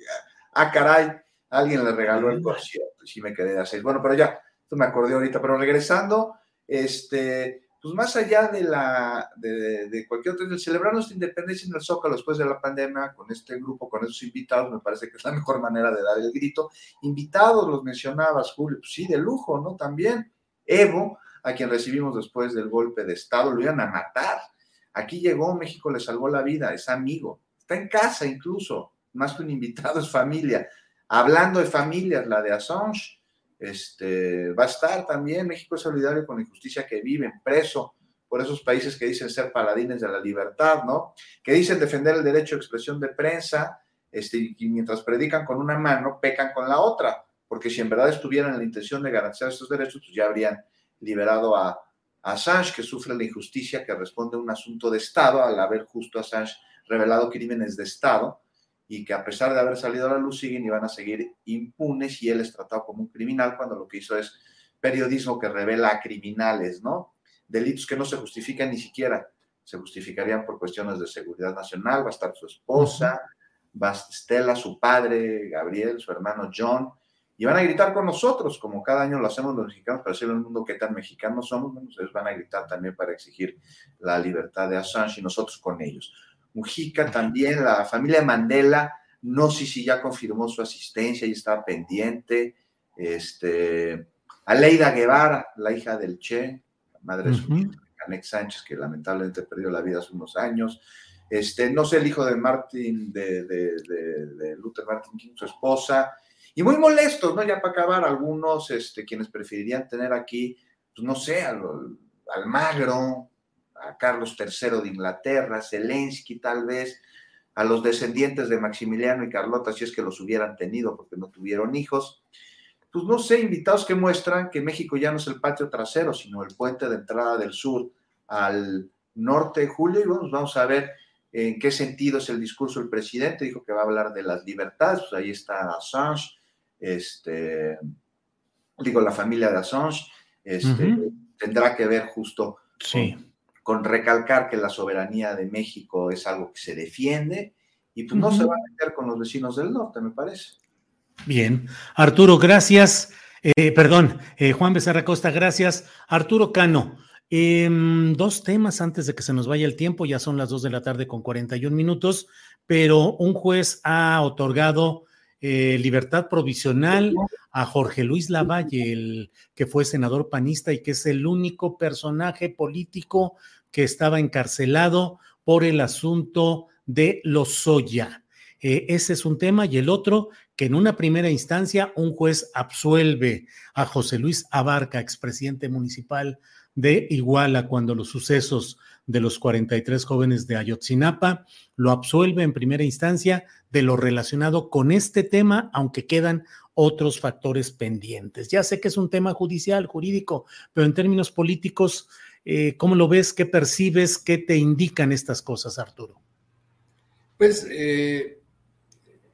ah, caray, alguien le regaló el concierto, y sí me quedé así. Bueno, pero ya, esto me acordé ahorita, pero regresando, este, pues más allá de, la, de, cualquier otro, celebrar nuestra independencia en el Zócalo después de la pandemia, con este grupo, con esos invitados, me parece que es la mejor manera de dar el grito. Invitados, los mencionabas, Julio, pues sí, de lujo, ¿no? También Evo, a quien recibimos después del golpe de Estado, lo iban a matar. Aquí llegó, México le salvó la vida, es amigo, está en casa incluso, más que un invitado, es familia. Hablando de familias, la de Assange, este, va a estar también México es solidario con la injusticia que viven, preso por esos países que dicen ser paladines de la libertad, ¿no? Que dicen defender el derecho de expresión de prensa, este, y mientras predican con una mano, pecan con la otra, porque si en verdad estuvieran en la intención de garantizar estos derechos, pues ya habrían liberado a, a Assange, que sufre la injusticia que responde a un asunto de Estado, al haber justo Assange revelado crímenes de Estado, y que a pesar de haber salido a la luz siguen y van a seguir impunes y él es tratado como un criminal cuando lo que hizo es periodismo que revela criminales, ¿no? Delitos que no se justifican ni siquiera, se justificarían por cuestiones de seguridad nacional, va a estar su esposa, va a Estela, su padre, Gabriel, su hermano John, y van a gritar con nosotros, como cada año lo hacemos los mexicanos para decirle al mundo qué tan mexicanos somos, bueno, ustedes van a gritar también para exigir la libertad de Assange y nosotros con ellos. Mujica también, la familia Mandela, no sé si ya confirmó su asistencia y está pendiente. Este, Aleida Guevara, la hija del Che, la madre de su hijo, Canex Sánchez, que lamentablemente perdió la vida hace unos años. Este, no sé, el hijo de Martin, de, de, Luther Martin King, su esposa. Y muy molestos, ¿no? Ya para acabar, algunos, este, quienes preferirían tener aquí, pues no sé, al, al magro, a Carlos III de Inglaterra, Zelensky tal vez, a los descendientes de Maximiliano y Carlota, si es que los hubieran tenido porque no tuvieron hijos. Pues no sé, invitados que muestran que México ya no es el patio trasero, sino el puente de entrada del sur al norte de Julio. Y bueno, pues vamos a ver en qué sentido es el discurso del presidente. Dijo que va a hablar de las libertades, pues ahí está Assange, este, digo, la familia de Assange, este, tendrá que ver justo sí con recalcar que la soberanía de México es algo que se defiende y pues no se va a meter con los vecinos del norte, me parece. Bien, Arturo, gracias. Eh, perdón, eh, Juan Becerra Costa, gracias. Arturo Cano, em, dos temas antes de que se nos vaya el tiempo, ya son las dos de la tarde con 41 minutos, pero un juez ha otorgado eh, libertad provisional a Jorge Luis Lavalle, el que fue senador panista y que es el único personaje político que estaba encarcelado por el asunto de Lozoya. Eh, ese es un tema y el otro, que en una primera instancia un juez absuelve a José Luis Abarca, expresidente municipal de Iguala, cuando los sucesos de los 43 jóvenes de Ayotzinapa lo absuelve en primera instancia de lo relacionado con este tema, aunque quedan otros factores pendientes. Ya sé que es un tema judicial, jurídico, pero en términos políticos, eh, ¿cómo lo ves? ¿Qué percibes? ¿Qué te indican estas cosas, Arturo? Pues eh,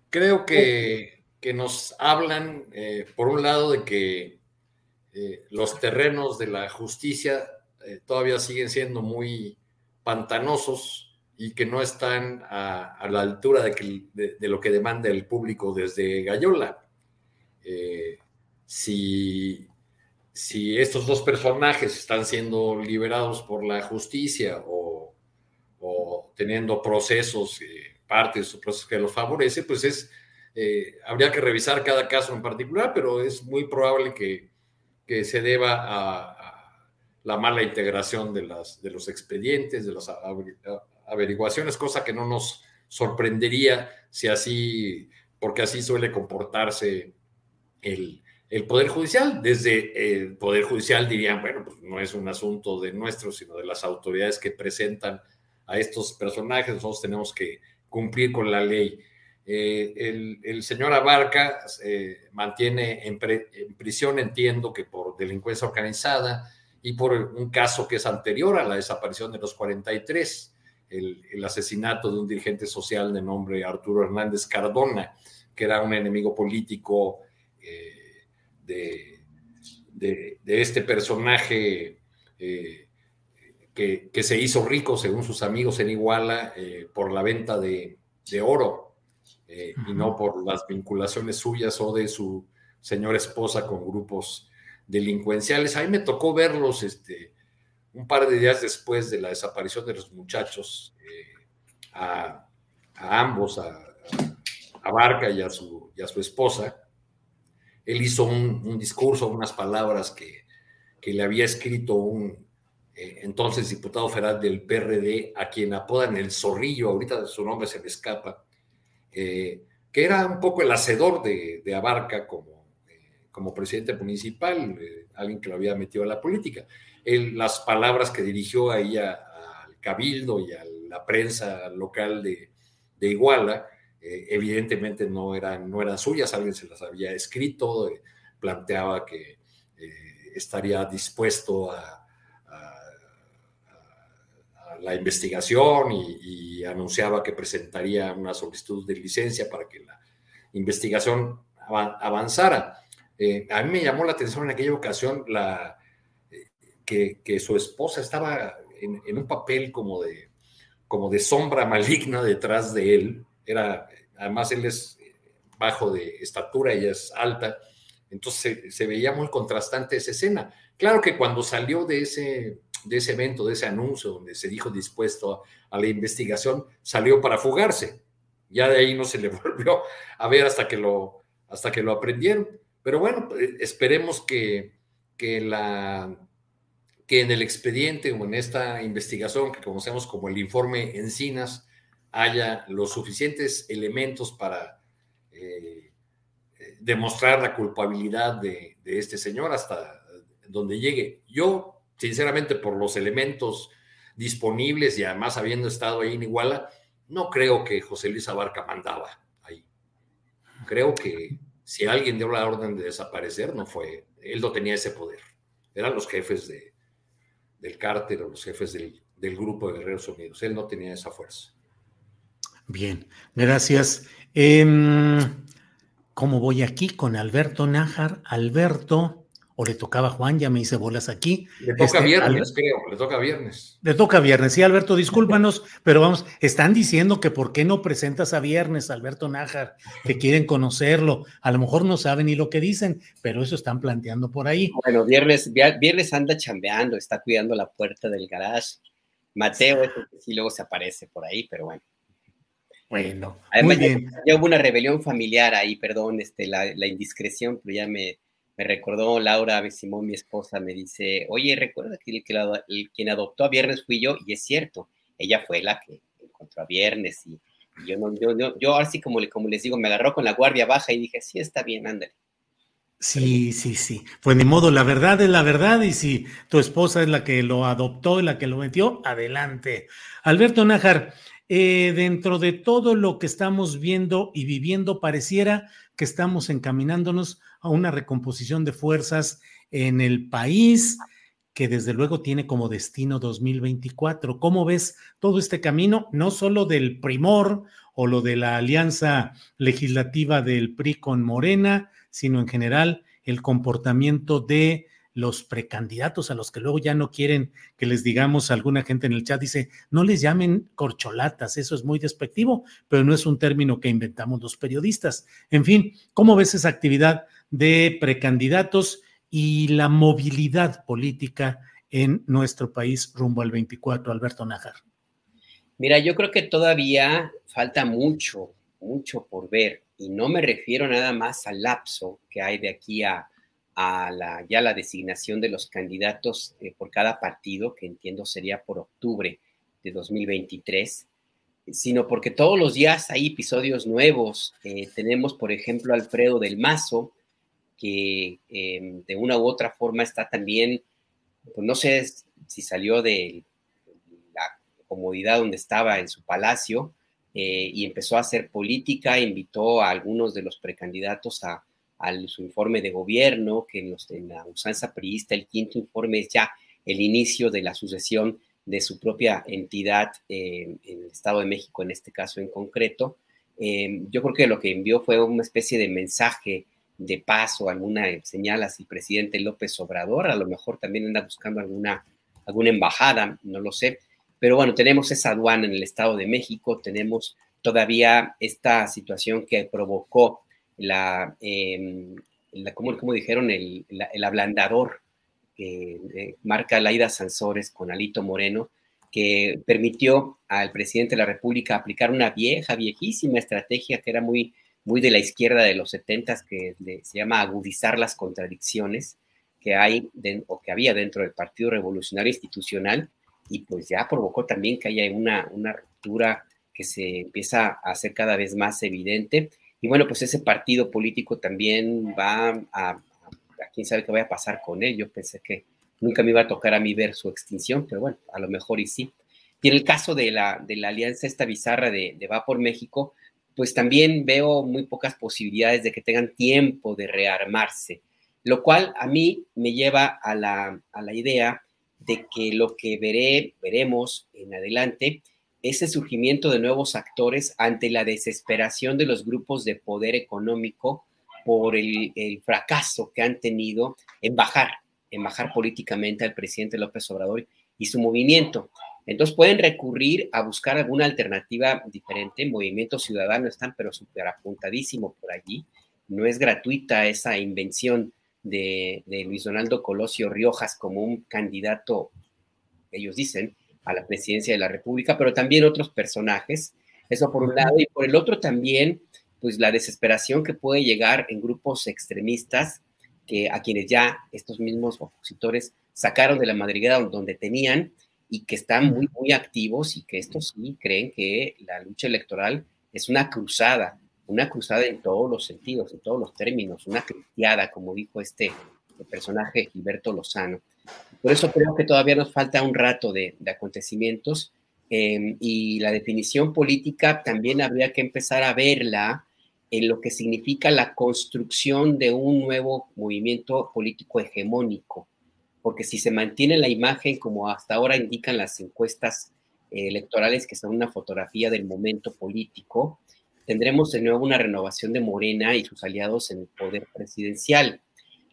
creo que, nos hablan, eh, por un lado, de que los terrenos de la justicia todavía siguen siendo muy pantanosos y que no están a, la altura de, lo que demanda el público desde Gallola. Eh, si, si, estos dos personajes están siendo liberados por la justicia o, teniendo procesos, eh, parte de su proceso que los favorece, pues es, eh, habría que revisar cada caso en particular, pero es muy probable que, que se deba a, la mala integración de, las, de los expedientes, de las averiguaciones, cosa que no nos sorprendería si así, porque así suele comportarse el, Poder Judicial. Desde el Poder Judicial dirían, bueno, pues no es un asunto de nuestro, sino de las autoridades que presentan a estos personajes, nosotros tenemos que cumplir con la ley. Eh, el, señor Abarca eh, mantiene en, en, prisión, entiendo que por delincuencia organizada y por un caso que es anterior a la desaparición de los 43 el, asesinato de un dirigente social de nombre Arturo Hernández Cardona, que era un enemigo político eh, de, de, este personaje eh, que, se hizo rico, según sus amigos en Iguala, eh, por la venta de, oro y no por las vinculaciones suyas o de su señora esposa con grupos delincuenciales. A mí me tocó verlos este, un par de días después de la desaparición de los muchachos, a, ambos, a, Barca y a su, a su esposa, él hizo un, discurso, unas palabras que, le había escrito un eh, entonces diputado federal del PRD, a quien apodan el zorrillo, ahorita su nombre se me escapa, eh, que era un poco el hacedor de, Abarca como, eh, como presidente municipal, alguien que lo había metido a la política. las palabras que dirigió ahí al cabildo y a la prensa local de, de Iguala, eh, evidentemente no eran, no eran suyas, alguien se las había escrito, eh, planteaba que eh, estaría dispuesto a, la investigación y, anunciaba que presentaría una solicitud de licencia para que la investigación avanzara. A mí me llamó la atención en aquella ocasión la, que, su esposa estaba en, un papel como de, como de sombra maligna detrás de él, era, además él es bajo de estatura, ella es alta, entonces se, veía muy contrastante esa escena. Claro que cuando salió de ese, de ese evento, de ese anuncio donde se dijo dispuesto a, la investigación, salió para fugarse. Ya de ahí no se le volvió a ver hasta que lo, hasta que lo aprendieron. Pero bueno, esperemos que, que, la, que en el expediente o en esta investigación que conocemos como el informe Encinas, haya los suficientes elementos para eh, demostrar la culpabilidad de, este señor hasta donde llegue. Yo, sinceramente, por los elementos disponibles y además habiendo estado ahí en Iguala, no creo que José Luis Abarca mandaba ahí. Creo que si alguien dio la orden de desaparecer, no fue, él no tenía ese poder. Eran los jefes de, del cártel o los jefes del, del grupo de Guerreros Unidos. Él no tenía esa fuerza. Bien, gracias. Em, ¿Cómo voy aquí con Alberto Nájar? Alberto, o le tocaba a Juan, ya me hice bolas aquí. Le toca este, viernes, creo, le toca viernes. Le toca viernes, sí, Alberto, discúlpanos, pero vamos, están diciendo que por qué no presentas a viernes, Alberto Nájar, que quieren conocerlo. A lo mejor no saben ni lo que dicen, pero eso están planteando por ahí. Bueno, viernes, viernes anda chambeando, está cuidando la puerta del garage. Mateo, sí, luego se aparece por ahí, pero bueno. Bueno, muy bien. Ya, hubo una rebelión familiar ahí, perdón, este, la, indiscreción, pero ya me, me recordó Laura Simón, mi esposa, me dice, oye, recuerda que, el, quien adoptó a Viernes fui yo, y es cierto, ella fue la que encontró a Viernes, y, yo, no, yo, yo, sí, como, como les digo, me agarró con la guardia baja y dije, sí, está bien, ándale. Sí, sí, sí. Pues ni modo, la verdad es la verdad y si tu esposa es la que lo adoptó y la que lo metió, adelante. Alberto Nájar, eh, dentro de todo lo que estamos viendo y viviendo, pareciera que estamos encaminándonos a una recomposición de fuerzas en el país que desde luego tiene como destino 2024. ¿Cómo ves todo este camino, no solo del primor o lo de la alianza legislativa del PRI con Morena, sino en general el comportamiento de los precandidatos a los que luego ya no quieren que les digamos, alguna gente en el chat dice, no les llamen corcholatas, eso es muy despectivo, pero no es un término que inventamos los periodistas. En fin, ¿cómo ves esa actividad de precandidatos y la movilidad política en nuestro país rumbo al 24, Alberto Nájar? Mira, yo creo que todavía falta mucho, mucho por ver, y no me refiero nada más al lapso que hay de aquí a a la, ya la designación de los candidatos eh, por cada partido, que entiendo sería por octubre de 2023, sino porque todos los días hay episodios nuevos. Eh, tenemos, por ejemplo, Alfredo del Mazo, que em, de una u otra forma está también, pues no sé si salió de la comodidad donde estaba en su palacio eh, y empezó a hacer política, invitó a algunos de los precandidatos a, su informe de gobierno, que en, la usanza priista el quinto informe es ya el inicio de la sucesión de su propia entidad eh, en el Estado de México, en este caso en concreto. Eh, yo creo que lo que envió fue una especie de mensaje de paz o alguna señal hacia el presidente López Obrador, a lo mejor también anda buscando alguna, alguna embajada, no lo sé, pero bueno, tenemos esa aduana en el Estado de México, tenemos todavía esta situación que provocó la, eh, la como, dijeron, el, el, ablandador que marca Laida Sansores con Alito Moreno, que permitió al presidente de la República aplicar una vieja, viejísima estrategia que era muy, muy de la izquierda de los 70 que se llama agudizar las contradicciones que hay o que había dentro del Partido Revolucionario Institucional y pues ya provocó también que haya una, una ruptura que se empieza a hacer cada vez más evidente. Y bueno, pues ese partido político también va a, a quién sabe qué vaya a pasar con él. Yo pensé que nunca me iba a tocar a mí ver su extinción, pero bueno, a lo mejor sí. Y en el caso de la, de la alianza esta bizarra de, de Va por México, pues también veo muy pocas posibilidades de que tengan tiempo de rearmarse, lo cual a mí me lleva a la, a la idea de que lo que veré, veremos en adelante es el surgimiento de nuevos actores ante la desesperación de los grupos de poder económico por el, fracaso que han tenido en bajar, en bajar políticamente al presidente López Obrador y su movimiento. Entonces pueden recurrir a buscar alguna alternativa diferente. Movimiento Ciudadano están, pero súper apuntadísimo por allí. No es gratuita esa invención de, de Luis Donaldo Colosio Riojas como un candidato, ellos dicen, a la presidencia de la República, pero también otros personajes. Eso por un lado. Y por el otro también, pues la desesperación que puede llegar en grupos extremistas que a quienes ya estos mismos opositores sacaron de la madriguera donde tenían y que están muy, muy activos y que estos sí creen que la lucha electoral es una cruzada, una cruzada en todos los sentidos, en todos los términos, una cristiada, como dijo este, este personaje Gilberto Lozano. Por eso creo que todavía nos falta un rato de, acontecimientos em, y la definición política también habría que empezar a verla en lo que significa la construcción de un nuevo movimiento político hegemónico, porque si se mantiene la imagen como hasta ahora indican las encuestas eh, electorales, que son una fotografía del momento político, tendremos de nuevo una renovación de Morena y sus aliados en el poder presidencial,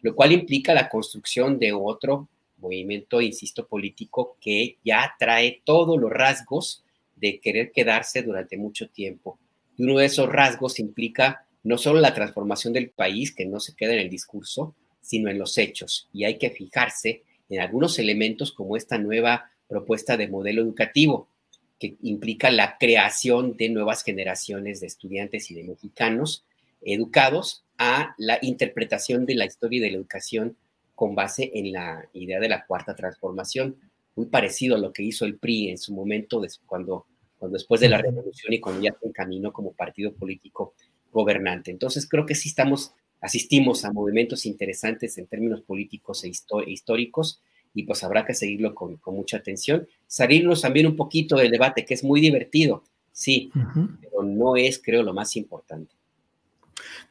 lo cual implica la construcción de otro movimiento, insisto, político que ya trae todos los rasgos de querer quedarse durante mucho tiempo. Y uno de esos rasgos implica no solo la transformación del país, que no se queda en el discurso, sino en los hechos. Y hay que fijarse en algunos elementos como esta nueva propuesta de modelo educativo, que implica la creación de nuevas generaciones de estudiantes y de mexicanos educados a la interpretación de la historia y de la educación con base en la idea de la cuarta transformación, muy parecido a lo que hizo el PRI en su momento, cuando, cuando después de la revolución y cuando ya se encaminó como partido político gobernante. Entonces creo que sí estamos, asistimos a movimientos interesantes en términos políticos e, históricos y pues habrá que seguirlo con, mucha atención. Salirnos también un poquito del debate, que es muy divertido, sí, pero no es, creo, lo más importante.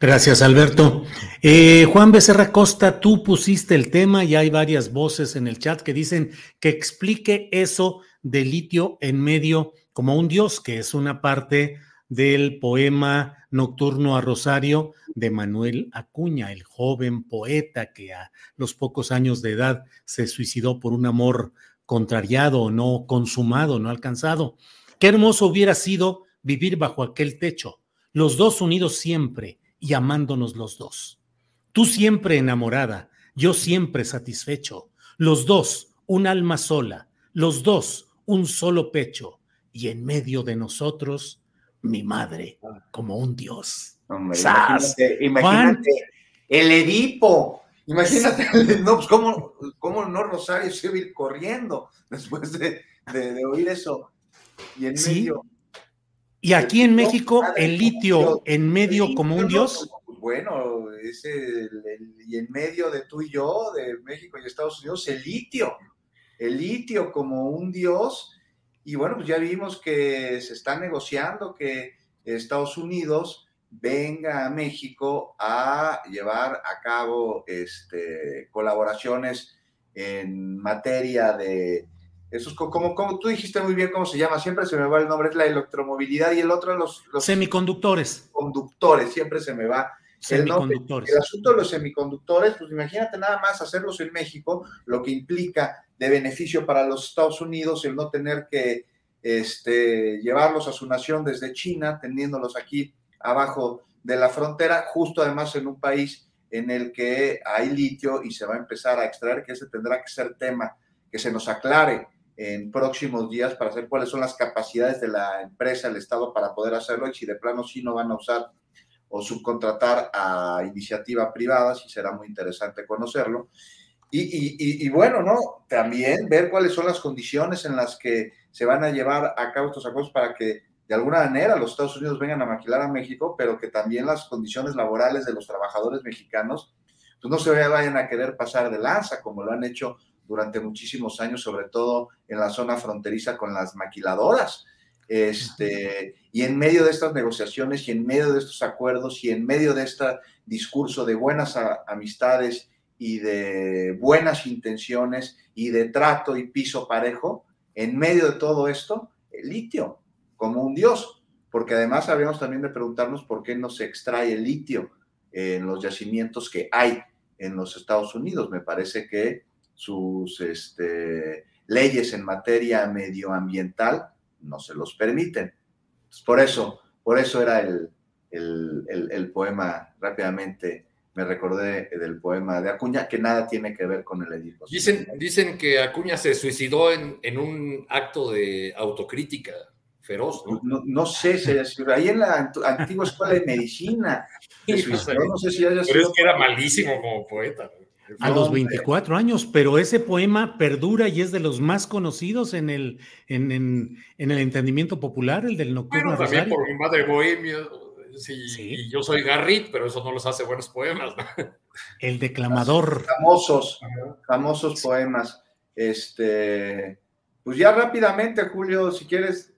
Gracias, Alberto. Eh, Juan Becerra Costa, tú pusiste el tema y hay varias voces en el chat que dicen que explique eso de litio en medio como un dios, que es una parte del poema Nocturno a Rosario de Manuel Acuña, el joven poeta que a los pocos años de edad se suicidó por un amor contrariado no consumado, no alcanzado. Qué hermoso hubiera sido vivir bajo aquel techo, los dos unidos siempre, y amándonos los dos. Tú siempre enamorada, yo siempre satisfecho, los dos un alma sola, los dos un solo pecho, y en medio de nosotros mi madre como un dios. imagínate, el Edipo. Imagínate, no, pues cómo, cómo no Rosario se va ir corriendo después de, oír eso. Y en medio y aquí en México, el litio en medio como un dios. Bueno, es y en medio de tú y yo, de México y Estados Unidos, el litio. El litio como un dios. Y bueno, pues ya vimos que se está negociando que Estados Unidos venga a México a llevar a cabo este, colaboraciones en materia de eso es como, como tú dijiste muy bien cómo se llama, siempre se me va el nombre, es la electromovilidad y el otro los, los semiconductores. Conductores, siempre se me va. Semiconductores. El, asunto de los semiconductores, pues imagínate nada más hacerlos en México, lo que implica de beneficio para los Estados Unidos el no tener que este, llevarlos a su nación desde China, teniéndolos aquí abajo de la frontera, justo además en un país en el que hay litio y se va a empezar a extraer, que ese tendrá que ser tema que se nos aclare en próximos días para saber cuáles son las capacidades de la empresa, el Estado para poder hacerlo y si de plano sí no van a usar o subcontratar a iniciativa privada, sí será muy interesante conocerlo. Y, y, bueno, ¿no? También ver cuáles son las condiciones en las que se van a llevar a cabo estos acuerdos para que de alguna manera los Estados Unidos vengan a maquilar a México, pero que también las condiciones laborales de los trabajadores mexicanos pues no se vayan a querer pasar de lanza como lo han hecho durante muchísimos años, sobre todo en la zona fronteriza con las maquiladoras. Este, y en medio de estas negociaciones y en medio de estos acuerdos y en medio de este discurso de buenas amistades y de buenas intenciones y de trato y piso parejo, en medio de todo esto, el litio como un dios, porque además habríamos también de preguntarnos por qué no se extrae el litio en los yacimientos que hay en los Estados Unidos. Me parece que sus este, leyes en materia medioambiental no se los permiten. por eso, por eso era el, el, poema rápidamente me recordé del poema de Acuña, que nada tiene que ver con el Edipo. Dicen, dicen que Acuña se suicidó en, en un acto de autocrítica feroz, ¿no? No, sé, ahí en la antigua escuela de medicina. no sé si haya Pero es que era malísimo como poeta. A los 24 años, pero ese poema perdura y es de los más conocidos en el, en, en, el entendimiento popular, el del nocturno. Bueno, también por mi madre bohemia, sí, y yo soy Garrit, pero eso no los hace buenos poemas. El declamador. Famosos, famosos poemas. Este, pues ya rápidamente, Julio, si quieres,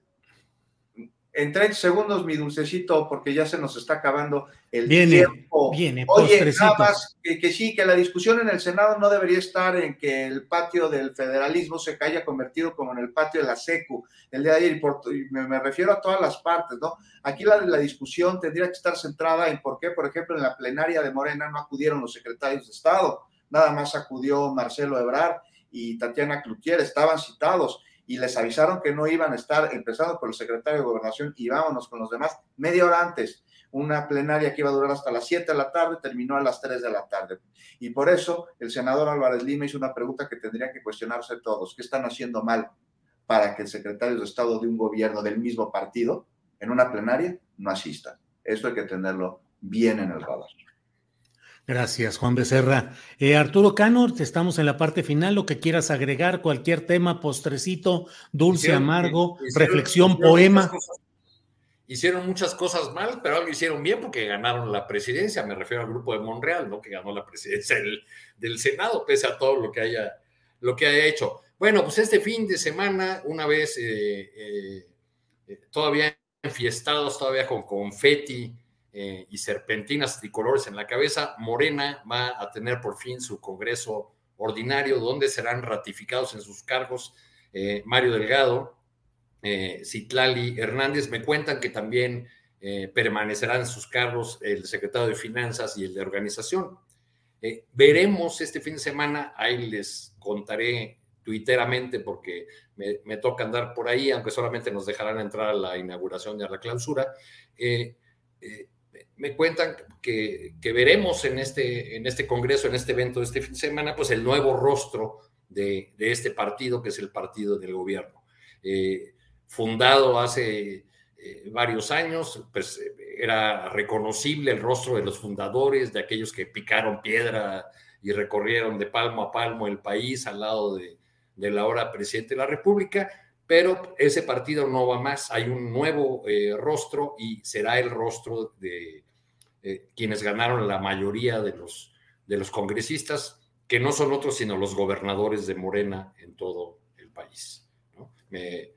en 30 segundos, mi dulcecito, porque ya se nos está acabando el tiempo. Viene, Oye, nada más que, sí, que la discusión en el Senado no debería estar en que el patio del federalismo se haya convertido como en el patio de la SECU el día de ayer, y me, refiero a todas las partes, ¿no? Aquí la, la discusión tendría que estar centrada en por qué, por ejemplo, en la plenaria de Morena no acudieron los secretarios de Estado, nada más acudió Marcelo Ebrard y Tatiana Cloutier, estaban citados y les avisaron que no iban a estar, empezando por el secretario de Gobernación y vámonos con los demás, media hora antes. Una plenaria que iba a durar hasta las 7 de la tarde terminó a las 3 de la tarde. Y por eso el senador Álvarez Lima hizo una pregunta que tendrían que cuestionarse todos. ¿Qué están haciendo mal para que el secretario de Estado de un gobierno del mismo partido en una plenaria no asista? Esto hay que tenerlo bien en el radar. Gracias, Juan Becerra. Eh, Arturo Cano, estamos en la parte final. Lo que quieras agregar, cualquier tema, postrecito, dulce, amargo, reflexión, poema. hicieron muchas cosas mal, pero algo hicieron bien porque ganaron la presidencia. Me refiero al grupo de Monreal, ¿no? Que ganó la presidencia del, Senado, pese a todo lo que haya, lo que haya hecho. Bueno, pues este fin de semana, una vez eh, eh, todavía enfiestados, todavía con confeti eh, y serpentinas tricolores en la cabeza, Morena va a tener por fin su Congreso ordinario, donde serán ratificados en sus cargos eh, Mario Delgado, eh, Citlali Hernández. Me cuentan que también permanecerán en sus cargos el secretario de Finanzas y el de Organización. veremos este fin de semana, ahí les contaré tuiteramente porque me, toca andar por ahí, aunque solamente nos dejarán entrar a la inauguración y a la clausura me cuentan que, veremos en este, en este congreso, en este evento de este fin de semana, pues el nuevo rostro de, este partido, que es el partido del gobierno. Eh, fundado hace eh, varios años, pues era reconocible el rostro de los fundadores, de aquellos que picaron piedra y recorrieron de palmo a palmo el país al lado de, de la ahora presidente de la República pero ese partido no va más, hay un nuevo eh, rostro y será el rostro de eh, quienes ganaron la mayoría de los, de los congresistas, que no son otros sino los gobernadores de Morena en todo el país. Me,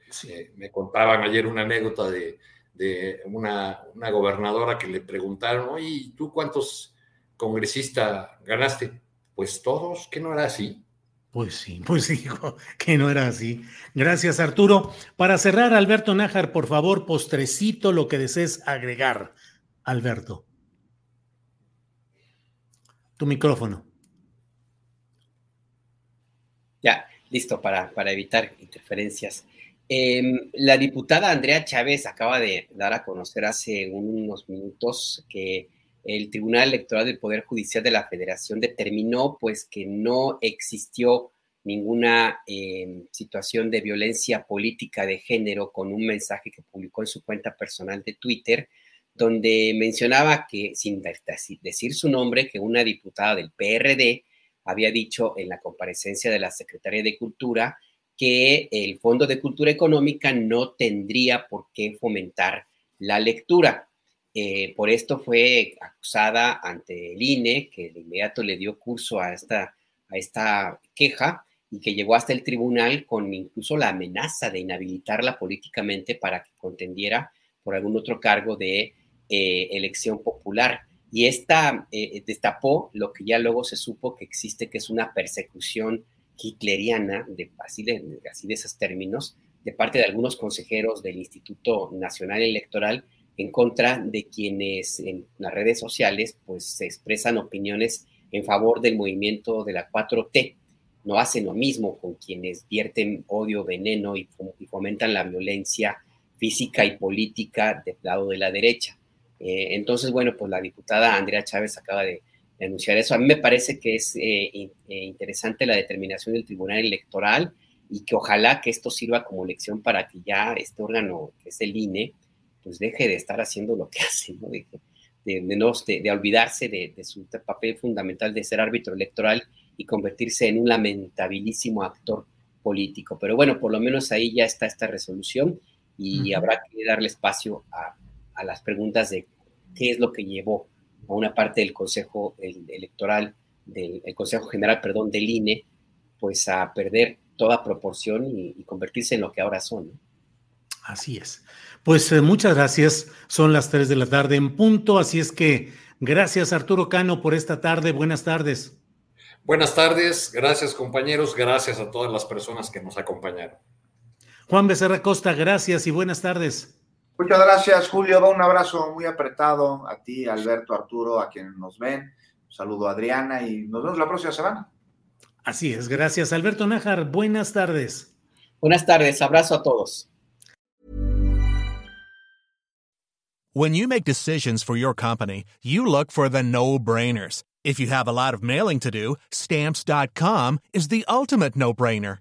me, contaban ayer una anécdota de, de una, una, gobernadora que le preguntaron, oye, ¿tú cuántos congresistas ganaste? Pues todos, que no era así. Pues sí, pues dijo que no era así. Gracias, Arturo. Para cerrar, Alberto Nájar, por favor, postrecito lo que desees agregar. Alberto. Tu micrófono. Ya, listo para, para evitar interferencias. Em, la diputada Andrea Chávez acaba de dar a conocer hace unos minutos que el Tribunal Electoral del Poder Judicial de la Federación determinó pues que no existió ninguna eh, situación de violencia política de género con un mensaje que publicó en su cuenta personal de Twitter, donde mencionaba que, sin decir su nombre, que una diputada del PRD había dicho en la comparecencia de la Secretaría de Cultura que el Fondo de Cultura Económica no tendría por qué fomentar la lectura. Eh, por esto fue acusada ante el INE, que de inmediato le dio curso a esta, a esta queja y que llegó hasta el tribunal con incluso la amenaza de inhabilitarla políticamente para que contendiera por algún otro cargo de eh, elección popular. Y esta eh, destapó lo que ya luego se supo que existe, que es una persecución hitleriana, de, así, de, así de esos términos, de parte de algunos consejeros del Instituto Nacional Electoral en contra de quienes en las redes sociales pues se expresan opiniones en favor del movimiento de la 4T. No hacen lo mismo con quienes vierten odio, veneno y, fomentan la violencia física y política del lado de la derecha. Eh, entonces, bueno, pues la diputada Andrea Chávez acaba de, anunciar eso. A mí me parece que es eh, eh, interesante la determinación del Tribunal Electoral y que ojalá que esto sirva como lección para que ya este órgano, que es el INE, pues deje de estar haciendo lo que hace, ¿no? De, de, de, olvidarse de, su papel fundamental de ser árbitro electoral y convertirse en un lamentabilísimo actor político. Pero bueno, por lo menos ahí ya está esta resolución y habrá que darle espacio a, a las preguntas de qué es lo que llevó a una parte del Consejo Electoral, del Consejo General, perdón, del INE, pues a perder toda proporción y, convertirse en lo que ahora son. Así es. Pues eh, muchas gracias. Son las 3 de la tarde en punto, así es que gracias Arturo Cano por esta tarde. Buenas tardes. Buenas tardes, gracias compañeros, gracias a todas las personas que nos acompañaron. Juan Becerra Costa, gracias y buenas tardes. Muchas gracias, Julio. Un abrazo muy apretado a ti, Alberto, Arturo, a quienes nos ven. Un saludo a Adriana y nos vemos la próxima semana. Así es, gracias. Alberto Nájar, buenas tardes. Buenas tardes, abrazo a todos. When you make decisions for your company, you look for the no-brainers. If you have a lot of mailing to do, stamps.com is the ultimate no-brainer.